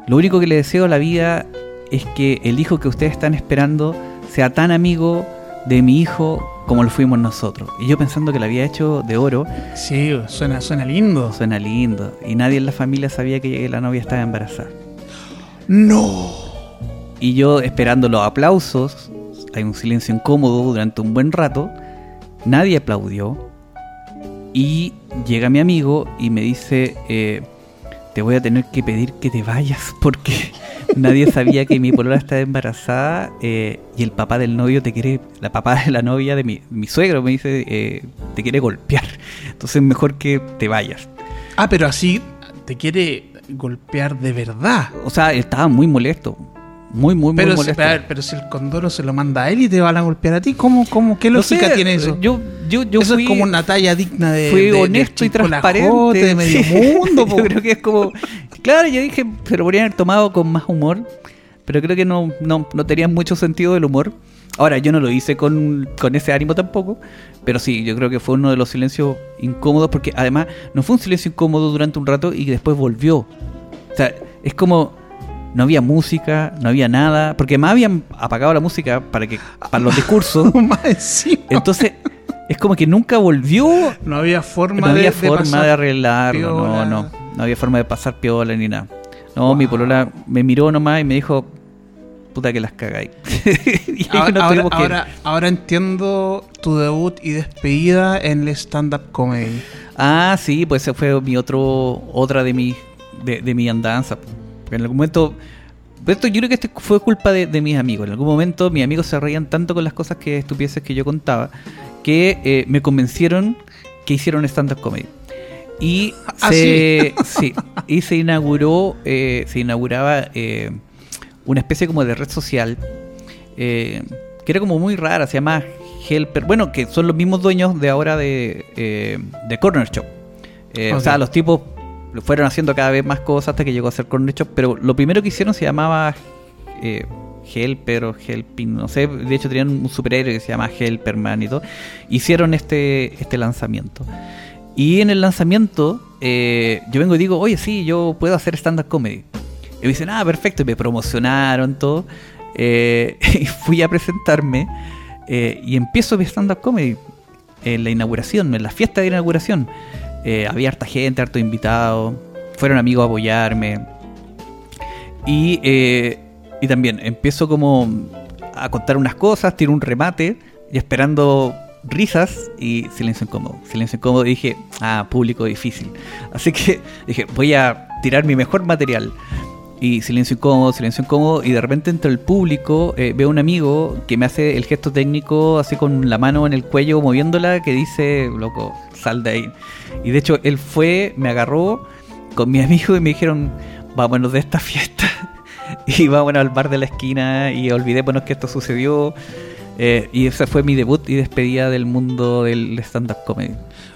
lo único que le deseo a la vida es que el hijo que ustedes están esperando sea tan amigo de mi hijo como lo fuimos nosotros. Y yo pensando que lo había hecho de oro, Sí, suena, suena lindo. suena lindo. Y nadie en la familia sabía que la novia estaba embarazada. No. Y yo esperando los aplausos, hay un silencio incómodo durante un buen rato, nadie aplaudió. Y llega mi amigo y me dice, eh, te voy a tener que pedir que te vayas porque nadie sabía que mi polola estaba embarazada eh, y el papá del novio te quiere, la papá de la novia de mi, mi suegro me dice, eh, te quiere golpear. Entonces mejor que te vayas. Ah, pero así te quiere golpear de verdad. O sea, estaba muy molesto. Muy, muy, muy Pero, si, molesto. a ver, pero si el condoro se lo manda a él y te van a golpear a ti, ¿cómo, cómo, qué No lógica sé, tiene eso? Yo, yo, yo eso fui, es como una talla digna de. fui de- de honesto y transparente. De medio mundo. yo creo que es como. Claro, yo dije, se lo podrían haber tomado con más humor. Pero creo que no, no, no tenía mucho sentido del humor. Ahora, yo no lo hice con, con ese ánimo tampoco. Pero sí, yo creo que fue uno de los silencios incómodos. Porque además, no fue un silencio incómodo durante un rato y después volvió. O sea, es como. No había música, no había nada. Porque más habían apagado la música para que para los discursos. Entonces, es como que nunca volvió. no había forma No había de, de forma pasar de arreglarlo, no, piola. no. No había forma de pasar piola ni nada. No, mi polola me miró nomás y me dijo, puta que las cagáis. Ahora, nos ahora, ahora- ahora entiendo tu debut y despedida en el stand-up comedy. Ah, sí, pues ese fue mi otro, otra de mi, de, de mi andanza. Porque en algún momento, esto yo creo que esto fue culpa de, de mis amigos. En algún momento mis amigos se reían tanto con las cosas que estupideces que yo contaba, que eh, me convencieron que hicieron stand-up comedy. Y ¿Ah, se, sí, y se inauguró, eh, se inauguraba eh, una especie como de red social que era como muy rara, se llama Helper. Bueno, que son los mismos dueños de ahora de, de Corner Shop. O sea, los tipos fueron haciendo cada vez más cosas hasta que llegó a ser Corner Shop. Pero lo primero que hicieron se llamaba eh, Helper o Helping, no sé. De hecho, tenían un superhéroe que se llama Helperman y todo. Hicieron este, este lanzamiento. Y en el lanzamiento, eh, yo vengo y digo, oye, sí, yo puedo hacer stand-up comedy. Y me dicen, ah, perfecto, y me promocionaron todo. Eh, y fui a presentarme eh, y empiezo mi stand-up comedy en la inauguración, en la fiesta de inauguración. Eh, había harta gente, harto invitado, fueron amigos a apoyarme. Y, eh, y también empiezo como a contar unas cosas, tiro un remate y esperando risas y silencio incómodo. Silencio incómodo dije, ah, público difícil. Así que dije, voy a tirar mi mejor material. Y silencio incómodo, silencio incómodo. Y de repente entre el público eh, veo un amigo que me hace el gesto técnico así con la mano en el cuello moviéndola que dice, loco, sal de ahí. Y de hecho él fue, me agarró con mi amigo y me dijeron, vámonos de esta fiesta. y vámonos al bar de la esquina y olvidémonos que esto sucedió. Eh, y ese fue mi debut y despedida del mundo del stand-up comedy.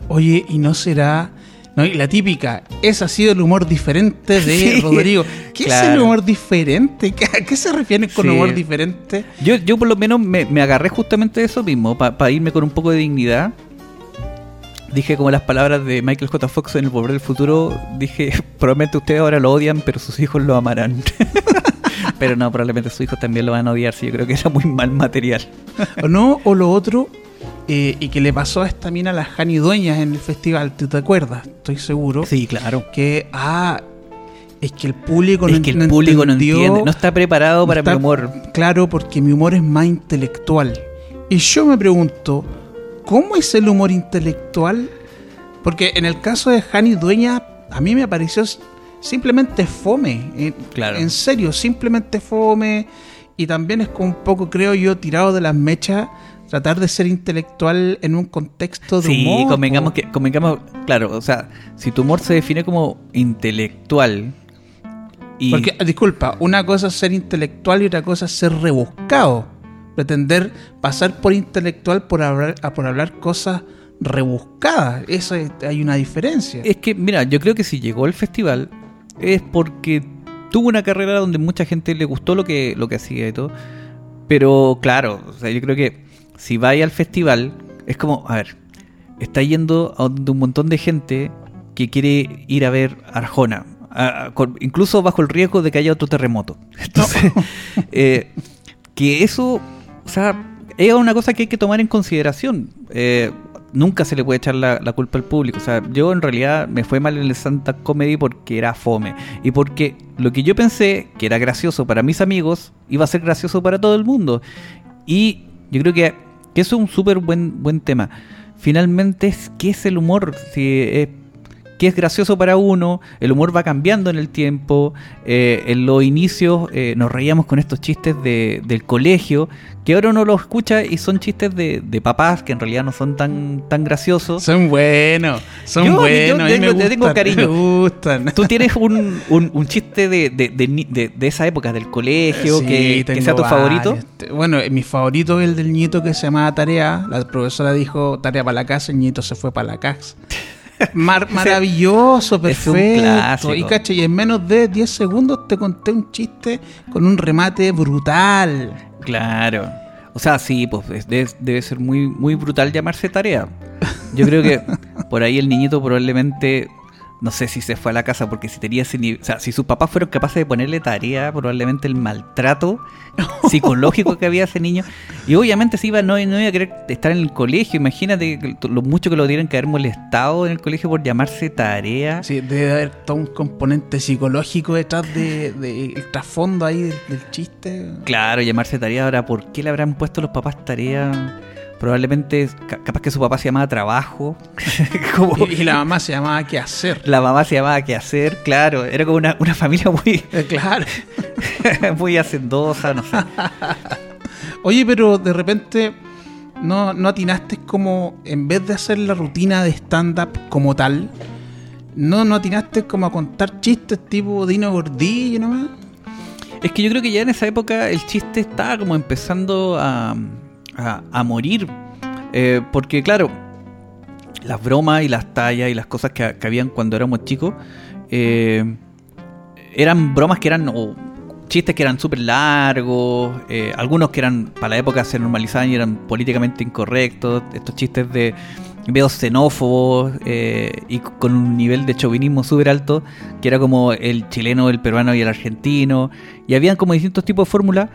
Oye, ¿y no será... No, y la típica, ese ha sido el humor diferente de Sí, Rodrigo. ¿Qué es el humor diferente? ¿Qué- ¿A qué se refieren con Sí. humor diferente? Yo, yo por lo menos me, me agarré justamente de eso mismo, para irme con un poco de dignidad. Dije como las palabras de Michael J. Fox en El Volver del Futuro, dije, probablemente ustedes ahora lo odian, pero sus hijos lo amarán. pero no, probablemente sus hijos también lo van a odiar, si yo creo que era muy mal material. ¿O no? O lo otro, eh, y que le pasó a esta mina, las Jani Dueñas en el festival, ¿tú te acuerdas? Estoy seguro. Sí, claro. Que, ah, es que el público es que el público no entiende, no está preparado para está- mi humor. Claro, porque mi humor es más intelectual. Y yo me pregunto, ¿cómo es el humor intelectual? Porque en el caso de Jani Dueña, a mí me pareció simplemente fome. En, Claro. en serio, simplemente fome. Y también es como un poco, creo yo, tirado de las mechas, tratar de ser intelectual en un contexto de Sí, humor. convengamos po. que, convengamos, claro, o sea, si tu humor se define como intelectual y Porque, disculpa, una cosa es ser intelectual y otra cosa es ser rebuscado. Pretender pasar por intelectual por hablar, a- por hablar cosas rebuscadas. Eso es- hay una diferencia. Es que, mira, yo creo que si llegó al festival es porque tuvo una carrera donde mucha gente le gustó lo que, lo que hacía y todo. Pero claro, o sea, yo creo que si vaya al festival, es como, a ver, está yendo a donde un montón de gente que quiere ir a ver Arjona. a- a- con- incluso bajo el riesgo de que haya otro terremoto. Entonces, eh, que eso, o sea, es una cosa que hay que tomar en consideración. Eh, nunca se le puede echar la, la culpa al público. O sea, yo en realidad me fue mal en el Santa Comedy porque era fome. Y porque lo que yo pensé que era gracioso para mis amigos iba a ser gracioso para todo el mundo. Y yo creo que, que es un súper buen, buen tema. Finalmente, es ¿qué es el humor? Si es que es gracioso para uno, el humor va cambiando en el tiempo, eh, en los inicios eh, nos reíamos con estos chistes de, del colegio, que ahora uno los escucha y son chistes de, de papás que en realidad no son tan, tan graciosos. Son buenos, son Yo- yo buenos. mí tengo- me te tengo gustan, cariño. Me gustan. Tú tienes un, un- un chiste de, de, de ni- de- de esa época, del colegio, Sí, que, que sea tu favorito. varios. Bueno, mi favorito es el del nieto que se llamaba Tarea. La profesora dijo Tarea para la casa, el nieto se fue para la casa. Mar- maravilloso, es un perfecto. clásico. y cacha, y en menos de 10 segundos te conté un chiste con un remate brutal. Claro. O sea, sí, pues es- debe, debe ser muy, muy brutal llamarse tarea. Yo creo que por ahí el niñito probablemente, no sé si se fue a la casa porque si tenía ese nivel, o sea, si sus papás fueron capaces de ponerle tarea, probablemente el maltrato psicológico que había ese niño. Y obviamente se iba, no, no iba a querer estar en el colegio. Imagínate lo mucho que lo tuvieran que haber molestado en el colegio por llamarse tarea. Sí, debe haber todo un componente psicológico detrás de, de- el trasfondo ahí del, del chiste. Claro, llamarse tarea. Ahora, ¿por qué le habrán puesto los papás tarea? Probablemente, ca- capaz que su papá se llamaba trabajo. como Y, y la mamá se llamaba ¿Qué hacer? la mamá se llamaba qué hacer, claro. Era como una, una familia muy, Eh, claro. muy hacendosa, no sé. Oye, pero de repente no, no atinaste como, en vez de hacer la rutina de stand-up como tal, no, no atinaste como a contar chistes tipo Dino Gordillo nomás. Es que yo creo que ya en esa época el chiste estaba como empezando a, a, morir. Eh, porque claro, las bromas y las tallas y las cosas que, que habían cuando éramos chicos eh, eran bromas que eran o chistes que eran súper largos, eh, algunos que eran para la época se normalizaban y eran políticamente incorrectos, estos chistes de veo xenófobos y con un nivel de chauvinismo súper alto, que era como el chileno, el peruano y el argentino, y habían como distintos tipos de fórmulas.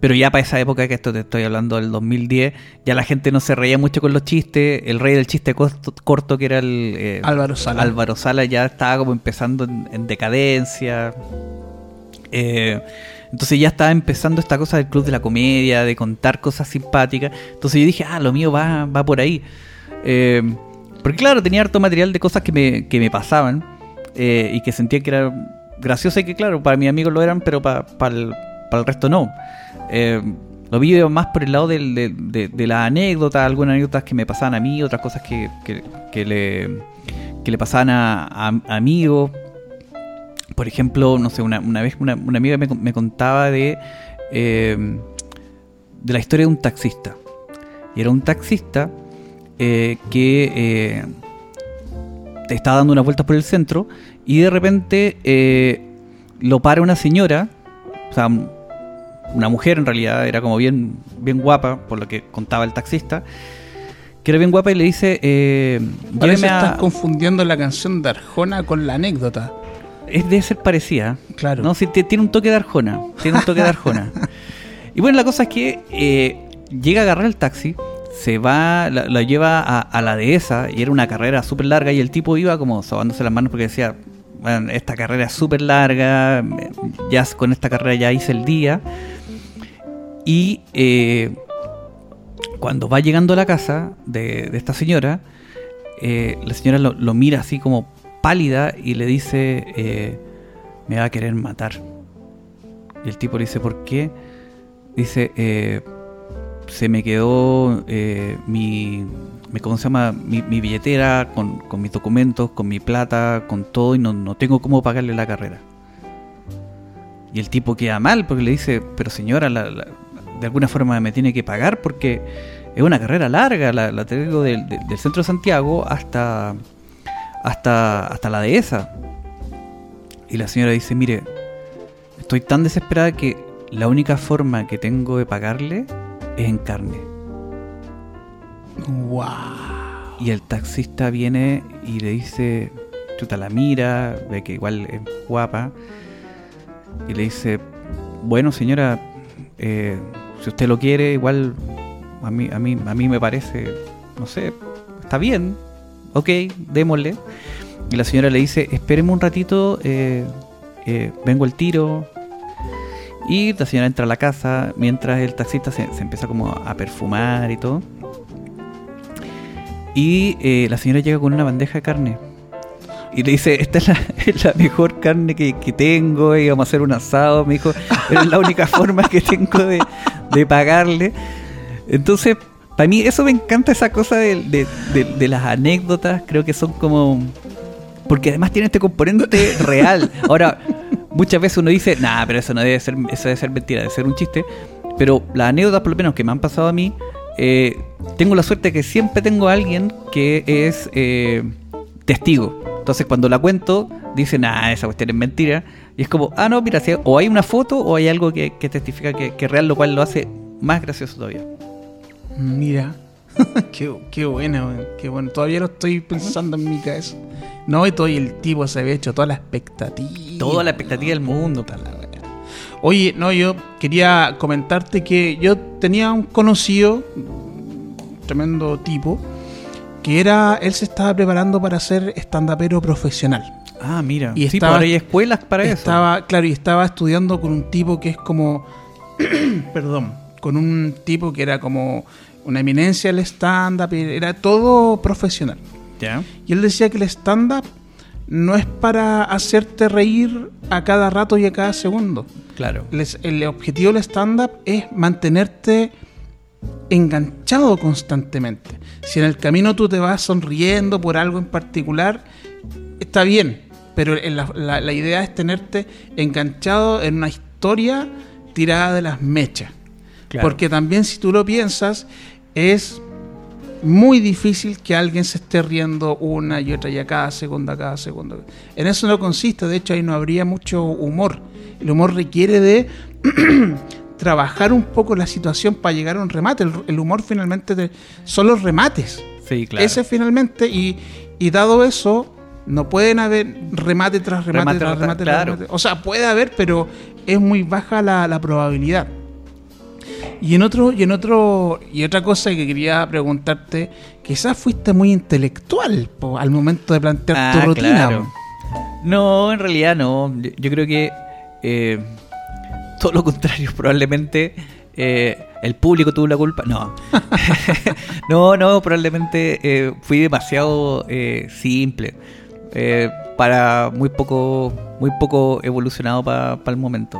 Pero ya para esa época, que esto te estoy hablando del 2010, ya la gente no se reía mucho con los chistes. El rey del chiste corto, corto que era el eh, Álvaro Sala. Álvaro Sala, ya estaba como empezando en, en decadencia. Eh, entonces ya estaba empezando esta cosa del club de la comedia, de contar cosas simpáticas. Entonces yo dije, ah, lo mío va, va por ahí. Eh, porque claro, tenía harto material de cosas que me, que me pasaban eh, y que sentía que era gracioso y que claro, para mis amigos lo eran, pero para, para, el, para el resto no. Eh, lo vi más por el lado de, de, de la anécdota, algunas anécdotas que me pasaban a mí, otras cosas que, que, le, que le pasaban a, amigos. Por ejemplo, no sé, una, una vez una, una amiga me, me contaba de, eh, de la historia de un taxista. Y era un taxista eh, que eh, estaba dando unas vueltas por el centro y de repente lo para una señora, o sea, una mujer en realidad, era como bien, bien guapa, por lo que contaba el taxista, que era bien guapa y le dice, eh, Parece a... estás confundiendo la canción de Arjona con la anécdota. Es de ser parecida. Claro. No, sí, ti- tiene un toque de Arjona. Tiene un toque de Arjona. y bueno, la cosa es que eh, llega a agarrar el taxi, se va, la, la lleva a, a la dehesa, y era una carrera súper larga, y el tipo iba como sobándose las manos porque decía, bueno, esta carrera es súper larga, ya con esta carrera ya hice el día. Y eh, cuando va llegando a la casa de, esta señora, eh, la señora lo, mira así como pálida y le dice, eh, me va a querer matar. Y el tipo le dice, ¿por qué? Dice, eh, se me quedó mi, ¿cómo se llama? Mi, mi billetera con, con mis documentos, con mi plata, con todo y no, no tengo cómo pagarle la carrera. Y el tipo queda mal porque le dice, pero señora, la- de alguna forma me tiene que pagar porque es una carrera larga, la, la tengo del, centro de Santiago hasta, hasta, hasta la dehesa. Y la señora dice, mire, estoy tan desesperada que la única forma que tengo de pagarle es en carne. Wow. Y el taxista viene y le dice, chuta la mira, ve que igual es guapa. Y le dice, bueno señora, eh, si usted lo quiere, igual a mí, a mí, a mí me parece, no sé, está bien, ok, démosle. Y la señora le dice, espéreme un ratito, eh, eh, vengo al tiro. Y la señora entra a la casa mientras el taxista se, se empieza como a perfumar y todo. Y eh, la señora llega con una bandeja de carne. Y le dice, esta es la, es la mejor carne que, que tengo, y vamos a hacer un asado, me dijo, es la única forma que tengo de, de pagarle. Entonces, para mí eso me encanta, esa cosa de, de- de- de las anécdotas, creo que son como... Porque además tiene este componente real. Ahora, muchas veces uno dice, nah, pero eso no debe ser, eso debe ser mentira, debe ser un chiste. Pero las anécdotas, por lo menos que me han pasado a mí, eh, tengo la suerte que siempre tengo a alguien que es eh, testigo. Entonces cuando la cuento, dicen, ah, esa cuestión es mentira. Y es como, ah, no, mira, si- o hay una foto o hay algo que, que testifica que, que es real, lo cual lo hace más gracioso todavía. Mira. qué, qué bueno, qué bueno. Todavía lo estoy pensando en mi cabeza. No, y todo el tipo se había hecho toda la expectativa. Toda la expectativa del mundo. Puta la. Oye, no, yo quería comentarte que yo tenía un conocido, tremendo tipo, que era, él se estaba preparando para ser estandapero profesional. Ah, mira. Y sí, estaba- pues ahora hay escuelas para eso. estaba, claro, y estaba estudiando con un tipo que es como, perdón, con un tipo que era como una eminencia del stand-up, era todo profesional. Ya. Y él decía que el stand-up no es para hacerte reír a cada rato y a cada segundo. Claro. Les- el objetivo del stand-up es mantenerte enganchado constantemente. Si en el camino tú te vas sonriendo por algo en particular, está bien, pero la, la- la idea es tenerte enganchado en una historia tirada de las mechas. Claro. Porque también si tú lo piensas, es muy difícil que alguien se esté riendo una y otra y a cada segundo, a cada segundo. En eso no consiste, de hecho ahí no habría mucho humor. El humor requiere de trabajar un poco la situación para llegar a un remate. El, el humor finalmente te- son los remates. Sí, claro. Ese finalmente, y, y dado eso, no pueden haber remate tras remate, Remate tras remate, claro. remate. O sea, puede haber, pero es muy baja la, la probabilidad. Y en otro, y en otro, y otra cosa que quería preguntarte, quizás fuiste muy intelectual po, al momento de plantear Ah, tu rutina. claro. No, en realidad no. Yo, yo creo que eh, todo lo contrario, probablemente eh, el público tuvo la culpa. No, no, no, probablemente eh, fui demasiado eh, simple para muy poco, muy poco evolucionado para el momento.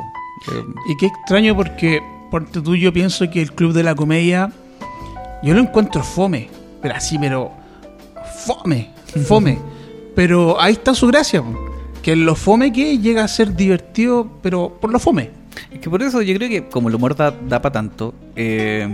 Y qué extraño porque, por tú yo pienso que el Club de la Comedia, yo lo encuentro fome, pero así, pero fome, fome. pero ahí está su gracia, que lo fome que llega a ser divertido, pero por lo fome. Es que por eso yo creo que como el humor da, da para tanto, eh,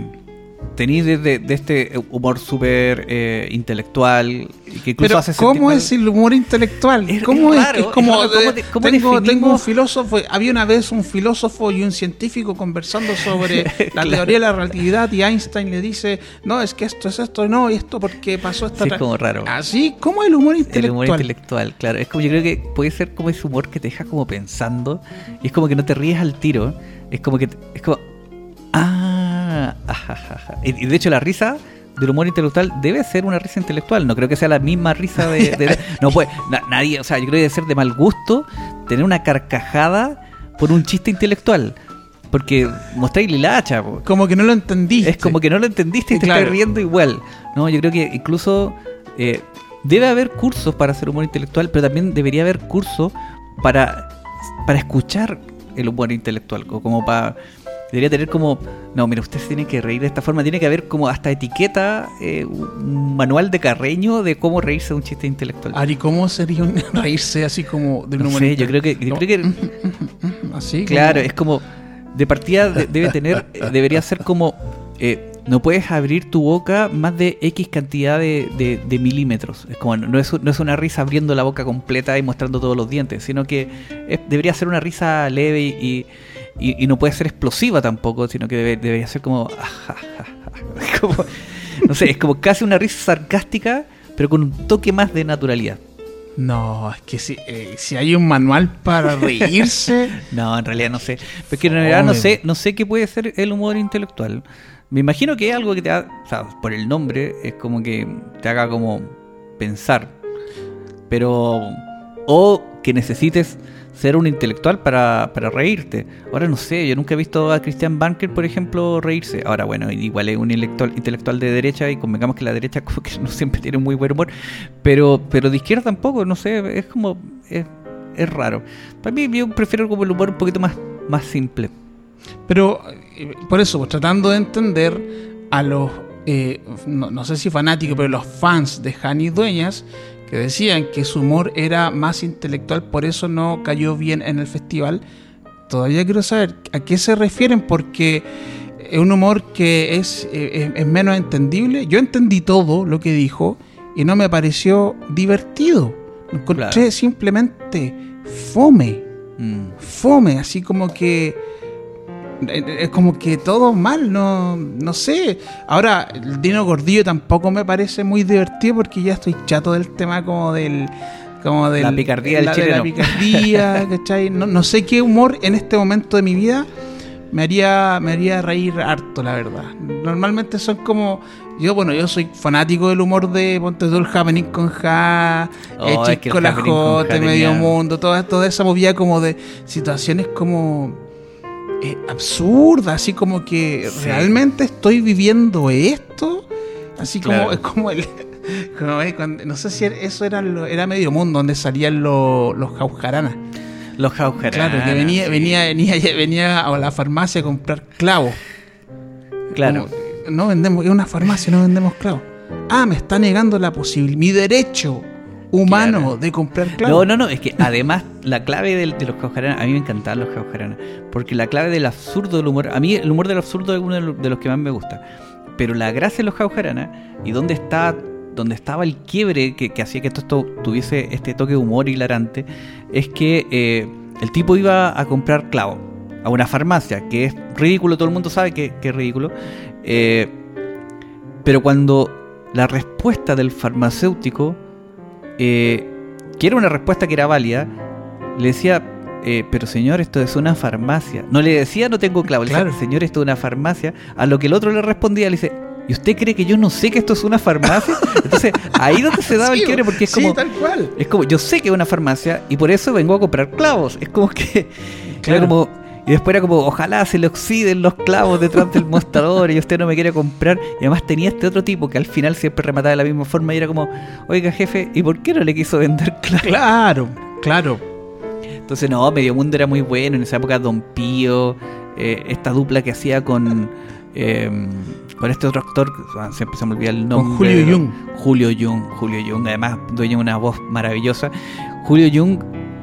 tenéis desde de este humor súper eh, intelectual y que incluso Pero hace ¿cómo es el humor intelectual? Es- ¿Cómo es es? raro, Es como, es raro, ¿cómo eh, de- cómo tengo, tengo un filósofo, había una vez un filósofo y un científico conversando sobre la Claro. teoría de la relatividad y Einstein le dice, no, es que esto es esto, no, y esto porque pasó esta... Sí, es otra". como raro. Así, ¿cómo el humor El intelectual? humor intelectual, claro. Es como yo creo que puede ser como ese humor que te deja como pensando y es como que no te ríes al tiro. Es como que es como ah, ajajaja. Y, de hecho la risa del humor intelectual debe ser una risa intelectual. No creo que sea la misma risa de, de- no puede na- nadie, o sea, yo creo que debe ser de mal gusto tener una carcajada por un chiste intelectual. Porque mostráis la hacha, po. Como que no lo entendiste. Es como que no lo entendiste y te Claro. estás riendo igual. No, yo creo que incluso eh, debe haber cursos para hacer humor intelectual, pero también debería haber cursos para, para escuchar el humor intelectual. Como para. Debería tener como. No, mira, usted se tiene que reír de esta forma. Tiene que haber como hasta etiqueta, eh, un manual de carreño de cómo reírse de un chiste intelectual. Ari, ¿cómo sería un- reírse así como de un no humor sé, yo creo que. Yo No. creo que Así Claro, como- es como de partida de- debe tener, eh, debería ser como eh, no puedes abrir tu boca más de X cantidad de, de- de milímetros. Es como no es, no es una risa abriendo la boca completa y mostrando todos los dientes, sino que es- debería ser una risa leve y, y- y no puede ser explosiva tampoco, sino que debe- debería ser como, no sé, es como casi una risa sarcástica, pero con un toque más de naturalidad. No, es que si, eh, si hay un manual para reírse... No, en realidad no sé. Porque en realidad no sé, no sé qué puede ser el humor intelectual. Me imagino que es algo que te haga, o sea, por el nombre, es como que te haga como pensar. Pero, o que necesites ser un intelectual para, para reírte. Ahora no sé, yo nunca he visto a Christian Banker, por ejemplo, reírse. Ahora, bueno, igual es un intelectual, intelectual de derecha y convengamos que la derecha como que no siempre tiene muy buen humor. Pero, pero de izquierda tampoco, no sé, es como... Es, raro. Para mí yo prefiero como el humor un poquito más, más simple. Pero eh, por eso, pues, tratando de entender a los, eh, no, no sé si fanáticos, pero los fans de Jani Dueñas, que decían que su humor era más intelectual, por eso no cayó bien en el festival. Todavía quiero saber a qué se refieren, porque es un humor que es, eh, es- es menos entendible. Yo entendí todo lo que dijo y no me pareció divertido. Lo encontré Claro. simplemente fome Mm. fome, así como que es como que todo mal, no, no sé. Ahora, el Dino Gordillo tampoco me parece muy divertido porque ya estoy chato del tema como del como del La picardía del la, de la picardía, ¿cachai? No, no sé qué humor en este momento de mi vida me haría me haría reír harto, la verdad. Normalmente son como yo, bueno, yo soy fanático del humor de Ponte tú el Happening con Ja, Oh, eh, Chisco la Jote, Medio Mundo, toda, toda esa movida como de situaciones como eh, absurdas, así como que Sí. realmente estoy viviendo esto, así como Claro. es como el como es cuando- no sé si eso era lo- era medio mundo donde salían los los jaujaranas. Los Jaujaranas. Claro, que venía sí. venía venía venía a la farmacia a comprar clavos. Claro. Como- no vendemos, es una farmacia, no vendemos clavos. Ah, me está negando la posibilidad, mi derecho humano Claro. de comprar clavos. No, no, no, es que además la clave del- de, los Jaujarana, a mí me encantaban los Jaujarana, porque la clave del absurdo del humor, a mí el humor del absurdo es uno de los, de que más me gusta, pero la gracia de los Jaujarana y dónde está donde estaba el quiebre que, que hacía que esto, esto tuviese este toque de humor hilarante, es que eh, el tipo iba a comprar clavos a una farmacia, que es ridículo, todo el mundo sabe que, que es ridículo, eh, pero cuando la respuesta del farmacéutico eh, que era una respuesta que era válida, le decía, eh, pero señor, esto es una farmacia. No le decía, no tengo clavo, le decía, Claro. señor, esto es una farmacia. A lo que el otro le respondía, le dice, ¿y usted cree que yo no sé que esto es una farmacia? Entonces, ahí donde se daba Sí, el quiebre, porque es sí, como, tal cual. es como, yo sé que es una farmacia y por eso vengo a comprar clavos. Es como que, Claro. era como, y después era como, ojalá se le oxiden los clavos detrás del mostrador y usted no me quiere comprar. Y además tenía este otro tipo que al final siempre remataba de la misma forma y era como, oiga jefe, ¿y por qué no le quiso vender clavos? Claro, claro. Entonces, no, Medio Mundo era muy bueno. En esa época, Don Pío, eh, esta dupla que hacía con. eh, con este otro actor, ah, siempre se me olvida el nombre. Julio pero- Jung. Julio Jung, Julio Jung, además dueño de una voz maravillosa. Julio Jung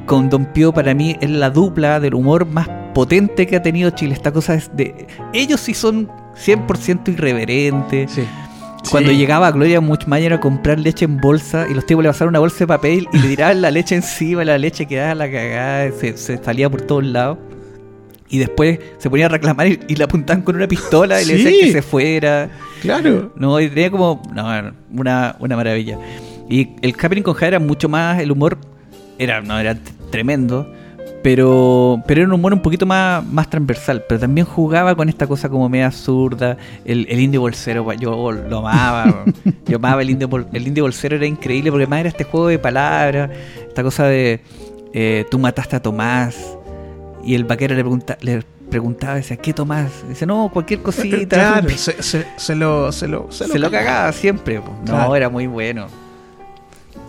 con Don Pío para mí es la dupla del humor más potente que ha tenido Chile. Esta cosa es de... Ellos sí son 100% irreverentes. Sí. Cuando Sí. llegaba Gloria Muchmayer a comprar leche en bolsa y los tipos le pasaron una bolsa de papel y le tiraban la leche encima, la leche quedaba la cagada, se, se salía por todos lados. Y después se ponía a reclamar y, y le apuntaban con una pistola y le decían que se fuera. Claro. No, y tenía como. No, una, una maravilla. Y el Happening con Ja era mucho más. El humor era, no, era tremendo. Pero, pero era un humor un poquito más, más transversal. Pero también jugaba con esta cosa como media absurda. El, el indio bolsero, yo lo amaba. yo amaba el indio, el indio bolsero, era increíble porque además era este juego de palabras. Esta cosa de. eh, tú mataste a Tomás. Y el vaquero le, pregunta, le preguntaba, decía, ¿qué Tomás? Dice, no, cualquier cosita. Claro, se, se- se lo, se lo, Se, lo cagaba siempre. po. No, Claro. era muy bueno.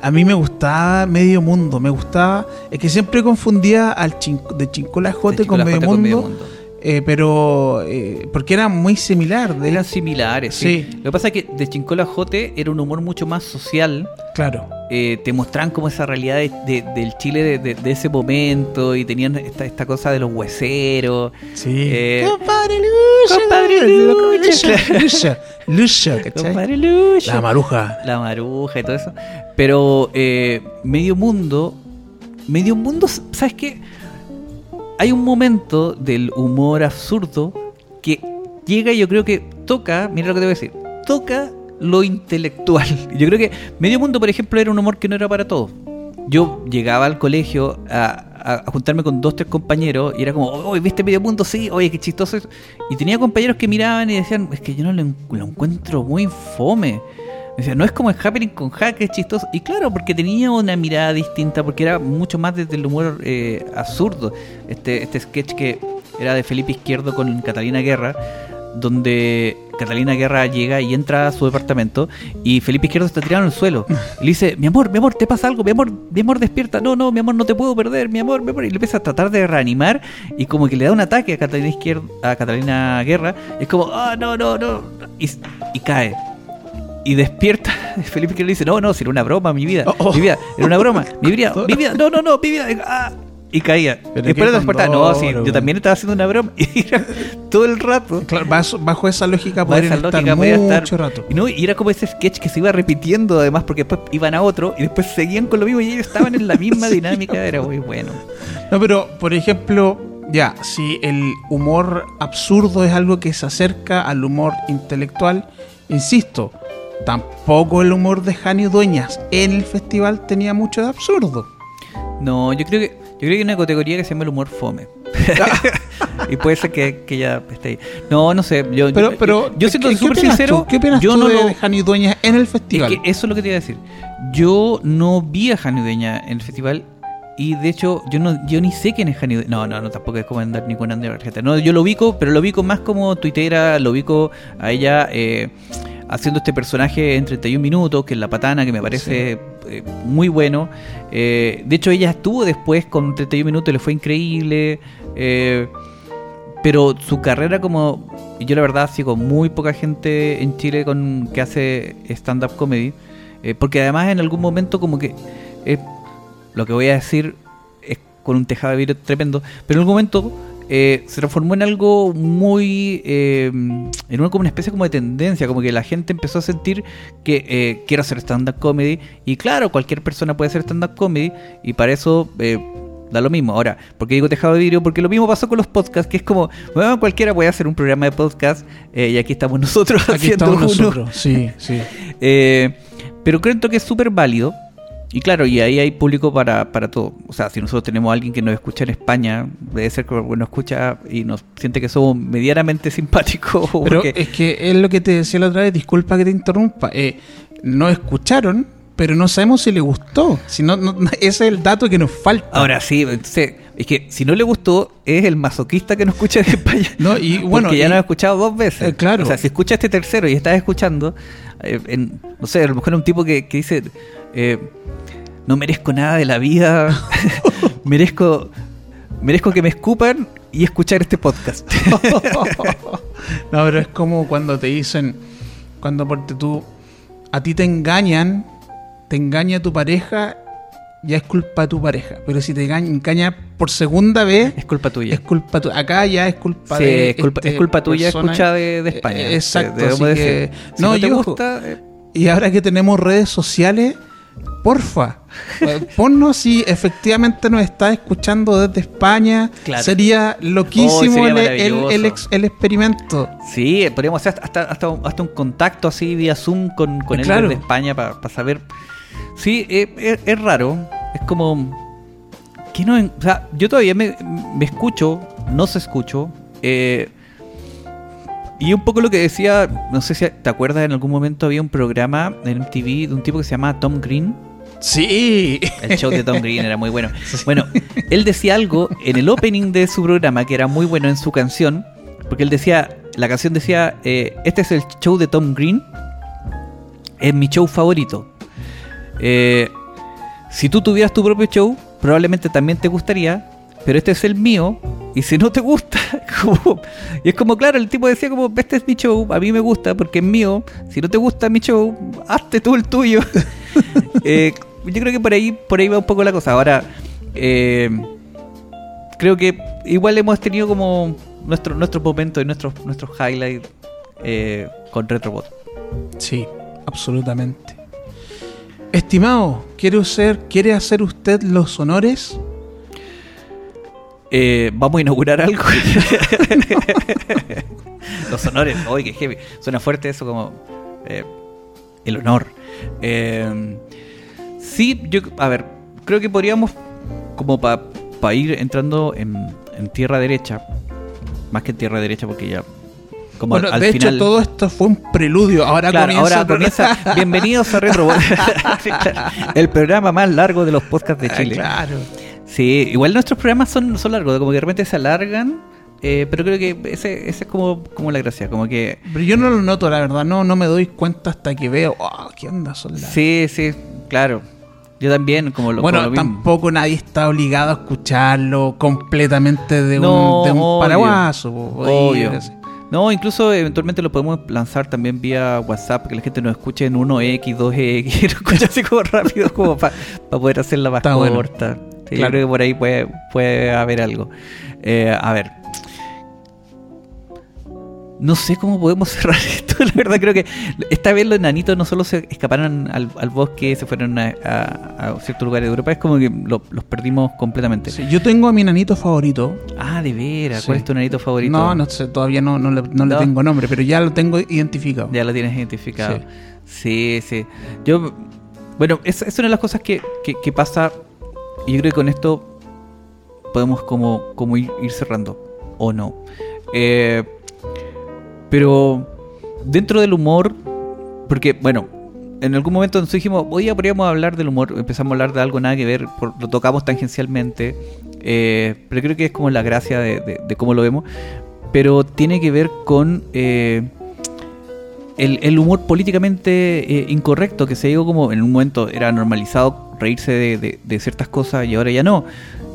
A mí me gustaba Medio Mundo, me gustaba. Es que siempre confundía al chin- de Chincola Jote De con, Medio Mundo, con Medio Mundo. eh, pero eh, porque era muy similar. de- Eran similares, sí. Sí. Lo que pasa es que de Chincola Jote era un humor mucho más social. Claro, eh, te mostraban como esa realidad de- de- del Chile de, de- de ese momento y tenían esta, esta cosa de los hueseros. sí. Eh, compadre Lucha, compadre Lucha, Lucha, Lucha, Lucha, ¿cachai? Compadre Lucho. La maruja. la maruja y todo eso. Pero eh, Medio Mundo, Medio Mundo, ¿sabes qué? Hay un momento del humor absurdo que llega y yo creo que toca, mira lo que te voy a decir, toca lo intelectual. Yo creo que Medio Mundo, por ejemplo, era un humor que no era para todos. Yo llegaba al colegio a, juntarme con dos, tres compañeros y era como, oye, ¿viste Medio Mundo? Sí, oye, qué chistoso. Y tenía compañeros que miraban y decían, es que yo no lo, en- lo encuentro muy fome. Me decían, no es como el Happening con Hack, es chistoso. Y claro, porque tenía una mirada distinta, porque era mucho más desde el humor eh, absurdo. Este, este sketch que era de Felipe Izquierdo con Catalina Guerra, donde Catalina Guerra llega y entra a su departamento y Felipe Izquierdo está tirado en el suelo. Y le dice, mi amor, mi amor, ¿te pasa algo? Mi amor, mi amor, despierta. No, no, mi amor, no te puedo perder, mi amor, mi amor. Y le empieza a tratar de reanimar y como que le da un ataque a Catalina Izquierdo, a Catalina Guerra. Y es como, ah, no, no, no. Y, y cae. Y despierta. Felipe Izquierdo le dice, no, no, si era una broma, mi vida. Oh, oh. Mi vida, era una broma. Mi vida, mi vida, no, no, no, mi vida. Ah. Y caía. Pero Y después despertaba, no, sí, yo también estaba haciendo una broma. Y era todo el rato. Claro, bajo, bajo esa lógica Bajo esa estar podía mucho estar- rato. Y, no, y era como ese sketch que se iba repitiendo además porque después iban a otro y después seguían con lo mismo y ellos estaban en la misma dinámica, era muy bueno. No, pero por ejemplo, ya, si el humor absurdo es algo que se acerca al humor intelectual, insisto, tampoco el humor de Jani Dueñas en el festival tenía mucho de absurdo. No, yo creo que yo creo que hay una categoría que se llama el humor fome. y puede ser que, que ya esté ahí. No, no sé. Yo, Pero, yo, pero yo siento ¿qué- qué súper sincero. tú? ¿Qué opinas yo tú no de, lo, de Jani Dueñas en el Es festival? que eso es lo que te iba a decir. Yo no vi a Jani Udeña en el festival y de hecho yo no yo ni sé quién es Jani. No, no, no, tampoco es como andar ni con Andrea Argenta. No, yo lo ubico, pero lo ubico más como tuitera, lo ubico a ella eh, haciendo este personaje en 31 minutos, que es la patana, que me parece eh, muy bueno. Eh, de hecho ella estuvo después con 31 minutos y le fue increíble. Eh, pero su carrera como yo la verdad sigo muy poca gente en Chile con que hace stand up comedy porque además en algún momento como que lo que voy a decir es con un tejado de vidrio tremendo pero en algún momento eh, se transformó en algo muy en una como una especie como de tendencia como que la gente empezó a sentir que quiero hacer stand up comedy y claro cualquier persona puede hacer stand up comedy y para eso Da lo mismo. Ahora, ¿por qué digo tejado de vidrio? Porque lo mismo pasó con los podcasts, que es como, bueno, cualquiera puede hacer un programa de podcast eh, y aquí estamos nosotros aquí haciendo estamos nosotros, sí, sí. Eh, pero creo que es súper válido. Y claro, y ahí hay público para, para todo. O sea, si nosotros tenemos a alguien que nos escucha en España, debe ser que nos escucha y nos siente que somos medianamente simpáticos. Pero es que es lo que te decía la otra vez, disculpa que te interrumpa. Eh, no escucharon pero no sabemos si le gustó. Si no, ese es el dato que nos falta. Ahora sí, entonces, es que si no le gustó, es el masoquista que nos escucha de España. No, y bueno. Porque ya nos ha escuchado dos veces. Eh, claro. O sea, si escucha este tercero y estás escuchando, eh, no sé, a lo mejor un tipo que, dice. Eh, no merezco nada de la vida. merezco. Merezco que me escupan y escuchar este podcast. no, pero es como cuando te dicen. Cuando porque tú. A ti te engañan te engaña tu pareja, ya es culpa de tu pareja. Pero si te engaña por segunda vez, es culpa tuya. Es culpa tuya. Acá ya es culpa de. Es culpa, es culpa tuya, escucha de, España. Eh, exacto. no, te gusta. Eh. Y ahora que tenemos redes sociales, porfa, eh, ponnos si efectivamente nos está escuchando desde España. Sería loquísimo oh, el, experimento. Sí, podríamos hacer hasta, hasta, hasta, un contacto así vía Zoom con, con él desde España para saber Sí, eh, es, raro. Es como. Que no, o sea, yo todavía me, escucho, no se escucho. Eh, y un poco lo que decía, no sé si te acuerdas, en algún momento había un programa en MTV de un tipo que se llama Tom Green. Sí. El show de Tom Green era muy bueno. Bueno, él decía algo en el opening de su programa que era muy bueno en su canción, porque él decía, la canción decía, eh, este es el show de Tom Green, es mi show favorito. Eh, si tú tuvieras tu propio show, probablemente también te gustaría, pero este es el mío, y si no te gusta, y es como, claro, el tipo decía como, este es mi show, a mí me gusta porque es mío, si no te gusta mi show, hazte tú el tuyo. Eh, yo creo que por ahí, por ahí va un poco la cosa. Ahora, eh, creo que igual hemos tenido como nuestro, nuestro momento y nuestros, nuestros highlights con Retrobot. Sí, absolutamente. Estimado, ¿quiere, ¿quiere hacer usted los honores? Eh, vamos a inaugurar algo. los honores, oye, qué heavy. Suena fuerte eso como eh, el honor. Eh, sí, yo, a ver, creo que podríamos, como para ir entrando en, en tierra derecha, más que en tierra derecha, porque ya bueno, de hecho, todo esto fue un preludio. Ahora comienza. Bienvenidos a Retro. el programa más largo de los podcasts de ah, Chile. claro. Sí, igual nuestros programas son, son largos, como que de repente se alargan. Eh, pero creo que ese, ese es como, como la gracia, como que... Pero yo no lo noto, la verdad, no, no me doy cuenta hasta que veo, oh, ¿qué onda son las... Sí, sí, claro. Yo también, como lo Bueno, tampoco nadie está obligado a escucharlo completamente de un, de un paraguaso. Obvio. No, incluso eventualmente lo podemos lanzar también vía WhatsApp, que la gente nos escuche en 1X, 2X, lo escuche así como rápido, como para poder hacerla más corta. Claro. Creo que por ahí puede, puede haber algo. Eh, a ver, no sé cómo podemos cerrar esto, la verdad creo que esta vez los enanitos no solo se escaparon al, bosque, se fueron a, ciertos lugares de Europa, es como que los perdimos completamente. yo tengo a mi enanito favorito. Ah, de veras, ¿cuál es tu enanito favorito? No, no sé, todavía no, no, le, tengo nombre, pero ya lo tengo identificado. Ya lo tienes identificado. Sí, sí. Yo, bueno, es, es una de las cosas que, que, pasa, y yo creo que con esto podemos como, como ir, ir cerrando, o no. Eh, pero dentro del humor, porque bueno, en algún momento nos dijimos, hoy podríamos hablar del humor, empezamos a hablar de algo nada que ver, lo tocamos tangencialmente, eh, pero creo que es como la gracia de, cómo lo vemos, pero tiene que ver con eh, el, humor políticamente eh, incorrecto, que se dijo como en un momento era normalizado reírse de, ciertas cosas y ahora ya no.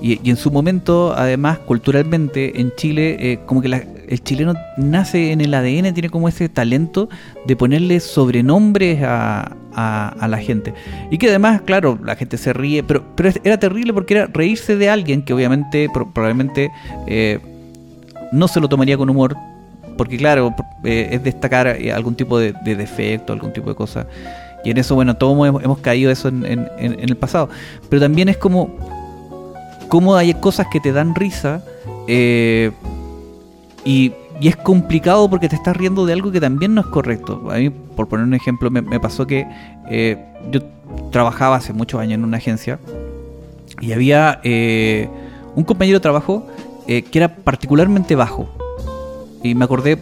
Y, y en su momento, además, culturalmente, en Chile, eh, como que la- el chileno nace en el ADN, tiene como ese talento de ponerle sobrenombres a, la gente. Y que además, claro, la gente se ríe, pero, pero era terrible porque era reírse de alguien que obviamente, pro- probablemente, eh, no se lo tomaría con humor. Porque claro, eh, es destacar eh, algún tipo de, de defecto, algún tipo de cosa. Y en eso, bueno, todos hemos, hemos caído eso en, en- en- en el pasado. Pero también es como, como hay cosas que te dan risa eh, y, y es complicado porque te estás riendo de algo que también no es correcto. A mí, por poner un ejemplo, me, pasó que eh, yo trabajaba hace muchos años en una agencia y había eh, un compañero de trabajo eh, que era particularmente bajo. Y me acordé,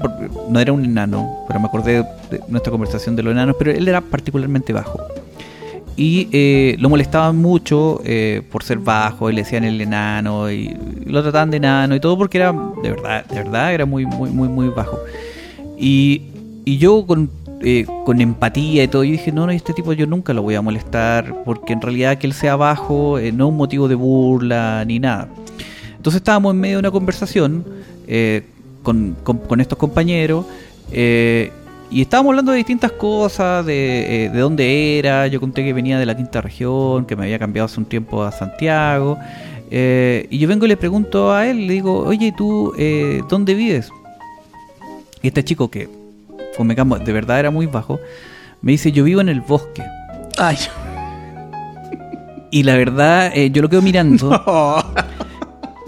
no era un enano, pero me acordé de nuestra conversación de los enanos, pero él era particularmente bajo. Y eh, lo molestaban mucho eh, por ser bajo, y le decían el enano, y, lo trataban de enano y todo porque era, de verdad, de verdad, era muy, muy, muy, muy bajo. Y, y yo con, eh, con empatía y todo, yo dije, no, no, este tipo yo nunca lo voy a molestar, porque en realidad que él sea bajo eh, no es un motivo de burla ni nada. Entonces estábamos en medio de una conversación eh, con, con- con estos compañeros eh, y estábamos hablando de distintas cosas, de, eh, de dónde era. Yo conté que venía de la quinta región, que me había cambiado hace un tiempo a Santiago. eh, y yo vengo y le pregunto a él, le digo, oye, ¿y ¿tú eh, dónde vives? Y este chico que, convengamos, de verdad era muy bajo, me dice, yo vivo en el bosque. Ay. Y la verdad, yo lo quedo mirando.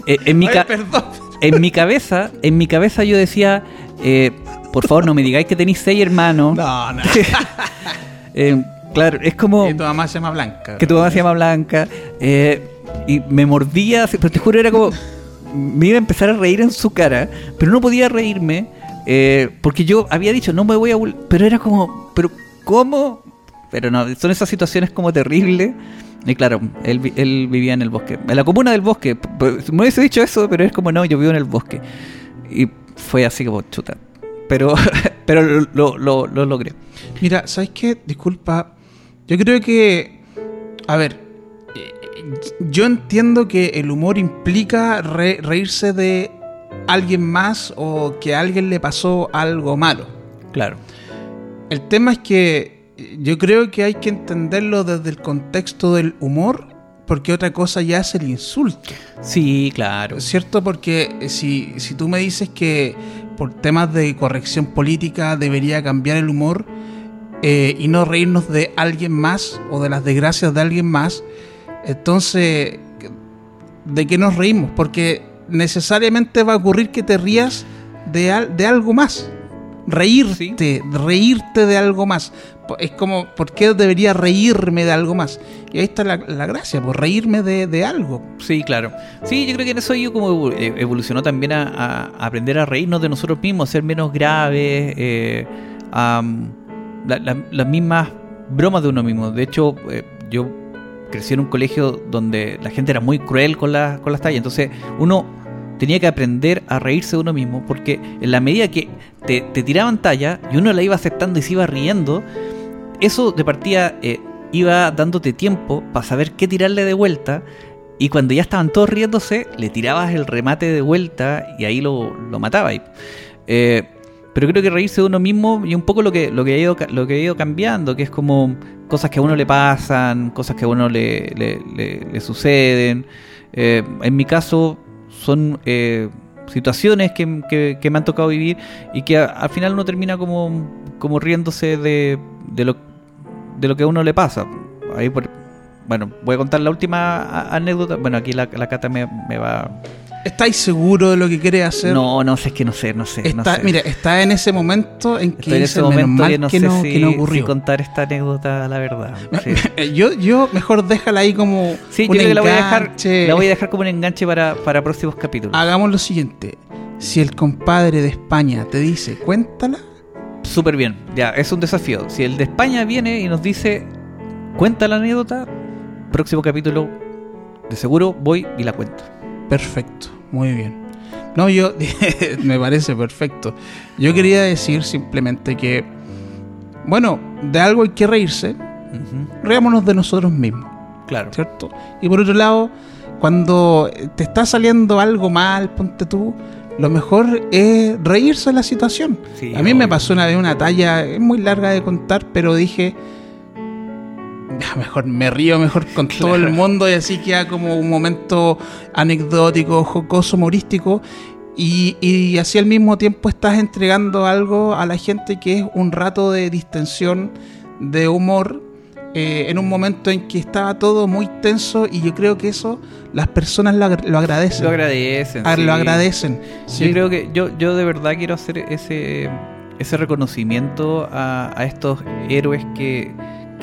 Eh, en mi Ay, perdón. en mi cabeza, en mi cabeza yo decía, eh, por favor no me digáis que tenéis seis hermanos. No, no. Eh, claro, es como Que tu mamá se llama Blanca. que tu mamá se llama Blanca. eh, y me mordía, pero te juro, era como, me iba a empezar a reír en su cara, pero no podía reírme, eh, porque yo había dicho, no me voy a... bul-", Pero era como, pero ¿cómo? Pero no, son esas situaciones como terribles. Y claro, él, él vivía en el bosque, en la comuna del bosque. Me hubiese dicho eso, pero es como, no, yo vivo en el bosque. Y fue así como chuta. Pero, pero lo, lo, lo- lo logré. Mira, ¿sabes qué? Disculpa. Yo creo que. A ver. eh, Yo entiendo que el humor implica re- reírse de alguien más o que a alguien le pasó algo malo. Claro. El tema es que yo creo que hay que entenderlo desde el contexto del humor, porque otra cosa ya es el insulto. Sí, claro. ¿Cierto? Porque eh, si, si tú me dices que por temas de corrección política debería cambiar el humor eh, y no reírnos de alguien más o de las desgracias de alguien más, entonces, ¿de qué nos reímos? Porque necesariamente va a ocurrir que te rías de, al- de algo más. Reírte, reírte de algo más. Es como, ¿por qué debería reírme de algo más? Y ahí está la, la gracia, por reírme de, de algo. Sí, claro. Sí, yo creo que en eso yo como eh, evolucionó también a, aprender a reírnos de nosotros mismos, a ser menos graves, eh, a, la- la- las mismas bromas de uno mismo. De hecho, eh, yo crecí en un colegio donde la gente era muy cruel con, las con las tallas, entonces uno tenía que aprender a reírse de uno mismo, porque en la medida que te, tiraban talla y uno la iba aceptando y se iba riendo, eso de partida eh, iba dándote tiempo para saber qué tirarle de vuelta. Y cuando ya estaban todos riéndose, le tirabas el remate de vuelta y ahí lo, lo matabas. Eh, pero creo que reírse de uno mismo y un poco lo que, lo que, ha, ido, lo que ha ido cambiando, que es como cosas que a uno le pasan, cosas que a uno le- le suceden. Eh, en mi caso son eh, situaciones que, que- me han tocado vivir y que al final uno termina como, como riéndose de, de, lo, de lo que a uno le pasa. Ahí por- bueno, voy a contar la última anécdota. Bueno, aquí la, la Cata me, me va... ¿Estáis seguros de lo que quiere hacer? No, no sé, es que no sé, no sé. no sé. Mira, está en ese momento en que Estoy en ese momento "Menos mal que no que sé no, si, que no si ocurrió. contar esta anécdota, la verdad. Sí, yo, yo mejor déjala ahí como Sí, yo un creo que la voy a dejar, enganche. la voy a dejar como un enganche para, para próximos capítulos. Hagamos lo siguiente. Si el compadre de España te dice, cuéntala, Súper bien, ya, es un desafío. Si el de España viene y nos dice, cuenta la anécdota, próximo capítulo, de seguro voy y la cuento. Perfecto, muy bien. No, yo, me parece perfecto. Yo quería decir simplemente que, bueno, de algo hay que reírse, Ujú, reámonos de nosotros mismos. Claro. ¿cierto? Y por otro lado, cuando te está saliendo algo mal, ponte tú, lo mejor es reírse de la situación. Sí, a mí me pasó una vez una talla, es muy larga de contar, pero dije, "Ya, mejor me río mejor con todo el mundo y así queda como un momento anecdótico, jocoso, humorístico. Y, y así al mismo tiempo estás entregando algo a la gente que es un rato de distensión, de humor, eh, en un momento en que estaba todo muy tenso y yo creo que eso las personas lo, agra- lo agradecen. Lo agradecen. Sí. Lo agradecen. Sí. Yo creo que yo, yo de verdad quiero hacer ese, ese reconocimiento a, a estos héroes que,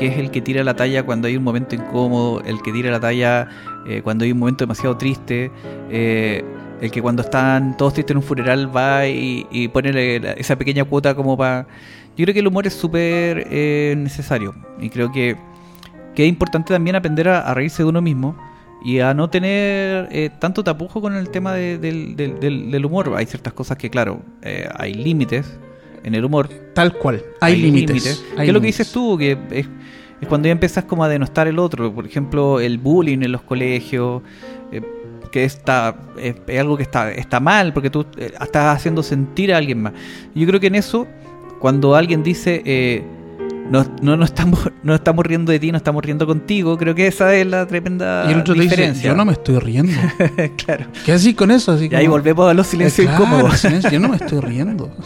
que es el que tira la talla cuando hay un momento incómodo, el que tira la talla eh, cuando hay un momento demasiado triste, eh, el que cuando están todos tristes en un funeral va y, y pone esa pequeña cuota como para... Yo creo que el humor es súper eh, necesario y creo que, que es importante también aprender a, reírse de uno mismo y a no tener eh, tanto tapujo con el tema de- del, del- del- del humor. Hay ciertas cosas que, claro, eh, hay límites en el humor. Tal cual. Hay, límites. ¿Qué es lo que dices tú? Que es, es cuando ya empiezas como a denostar el otro. Por ejemplo, el bullying en los colegios. eh, que está es, es algo que está está mal porque tú eh, estás haciendo sentir a alguien más. Yo creo que en eso, cuando alguien dice eh, no, no, no estamos no estamos riendo de ti, no estamos riendo contigo, creo que esa es la tremenda Y el otro te dice, diferencia. yo no me estoy riendo. claro. ¿Qué así con eso? Así Y ahí como- volvemos a los silencios Eh, claro, incómodos. silencio, yo no me estoy riendo.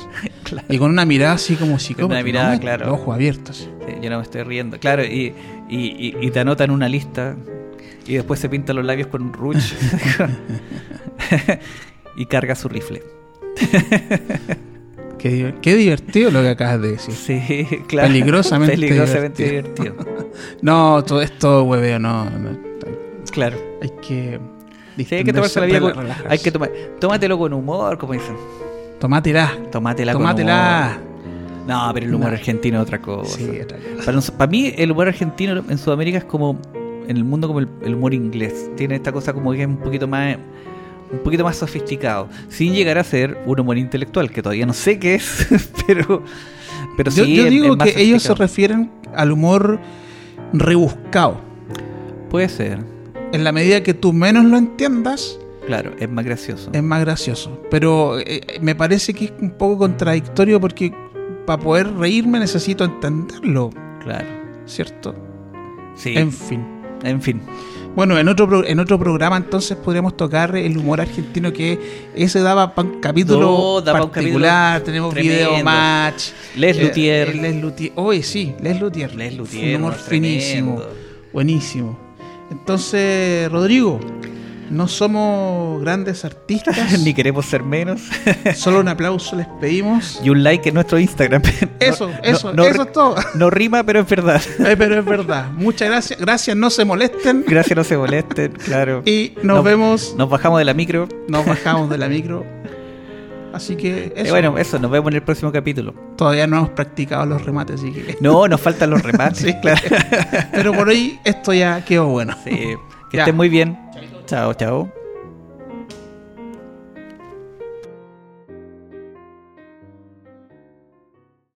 Claro. Y con una mirada así como psicópata. una mirada, ¿no? claro. Los ojos abiertos. Sí, yo no me estoy riendo. Claro, y, y, y- y te anotan una lista y después se pinta los labios con un rouge y carga su rifle. Qué, di- qué divertido lo que acabas de decir. Sí, claro. Peligrosamente Peligrosamente divertido. No, todo esto hueveo, no. no. claro. Hay que. Sí, hay que tomarse la vida con, relajarse. hay que tomar, tómatelo con humor, como dicen. Tomátela. Tómatela, Tómatela. con humor. No, pero el humor No. argentino es otra cosa. Sí, otra cosa. Para, nos- para mí el humor argentino en Sudamérica es como en el mundo como el, el humor inglés. Tiene esta cosa como que es un poquito más un poquito más sofisticado, sin llegar a ser un humor intelectual, que todavía no sé qué es, pero pero yo sí yo es- digo es que ellos se refieren al humor rebuscado. puede ser, En la medida que tú menos lo entiendas, claro, es más gracioso. es más gracioso. Pero eh, me parece que es un poco contradictorio porque para poder reírme necesito entenderlo, Claro. ¿cierto? Sí. En fin. En fin. Bueno, en otro, en otro programa entonces podríamos tocar el humor argentino que ese daba un capítulo No, daba un particular, tenemos tremendo. video match. Les eh, Luthier. eh, Les Luthier. Oye, sí, Les Luthier. Les Un Luthier, humor finísimo. Buenísimo. Entonces, Rodrigo, no somos grandes artistas. Ni queremos ser menos. Solo un aplauso les pedimos. y un like en nuestro Instagram. Eso, No- eso, no- eso es todo. No rima, pero es verdad. Eh, Pero es verdad. Muchas gracias. Gracias, no se molesten. Gracias, no se molesten, claro. Y nos Nos- vemos. Nos bajamos de la micro. Nos bajamos de la micro. Así que Y eso. bueno, eso, nos vemos en el próximo capítulo. Todavía no hemos practicado los remates, así que. No, nos faltan los remates, Sí. claro. Pero por ahí esto ya quedó bueno. Sí, que Ya. estén muy bien. 走走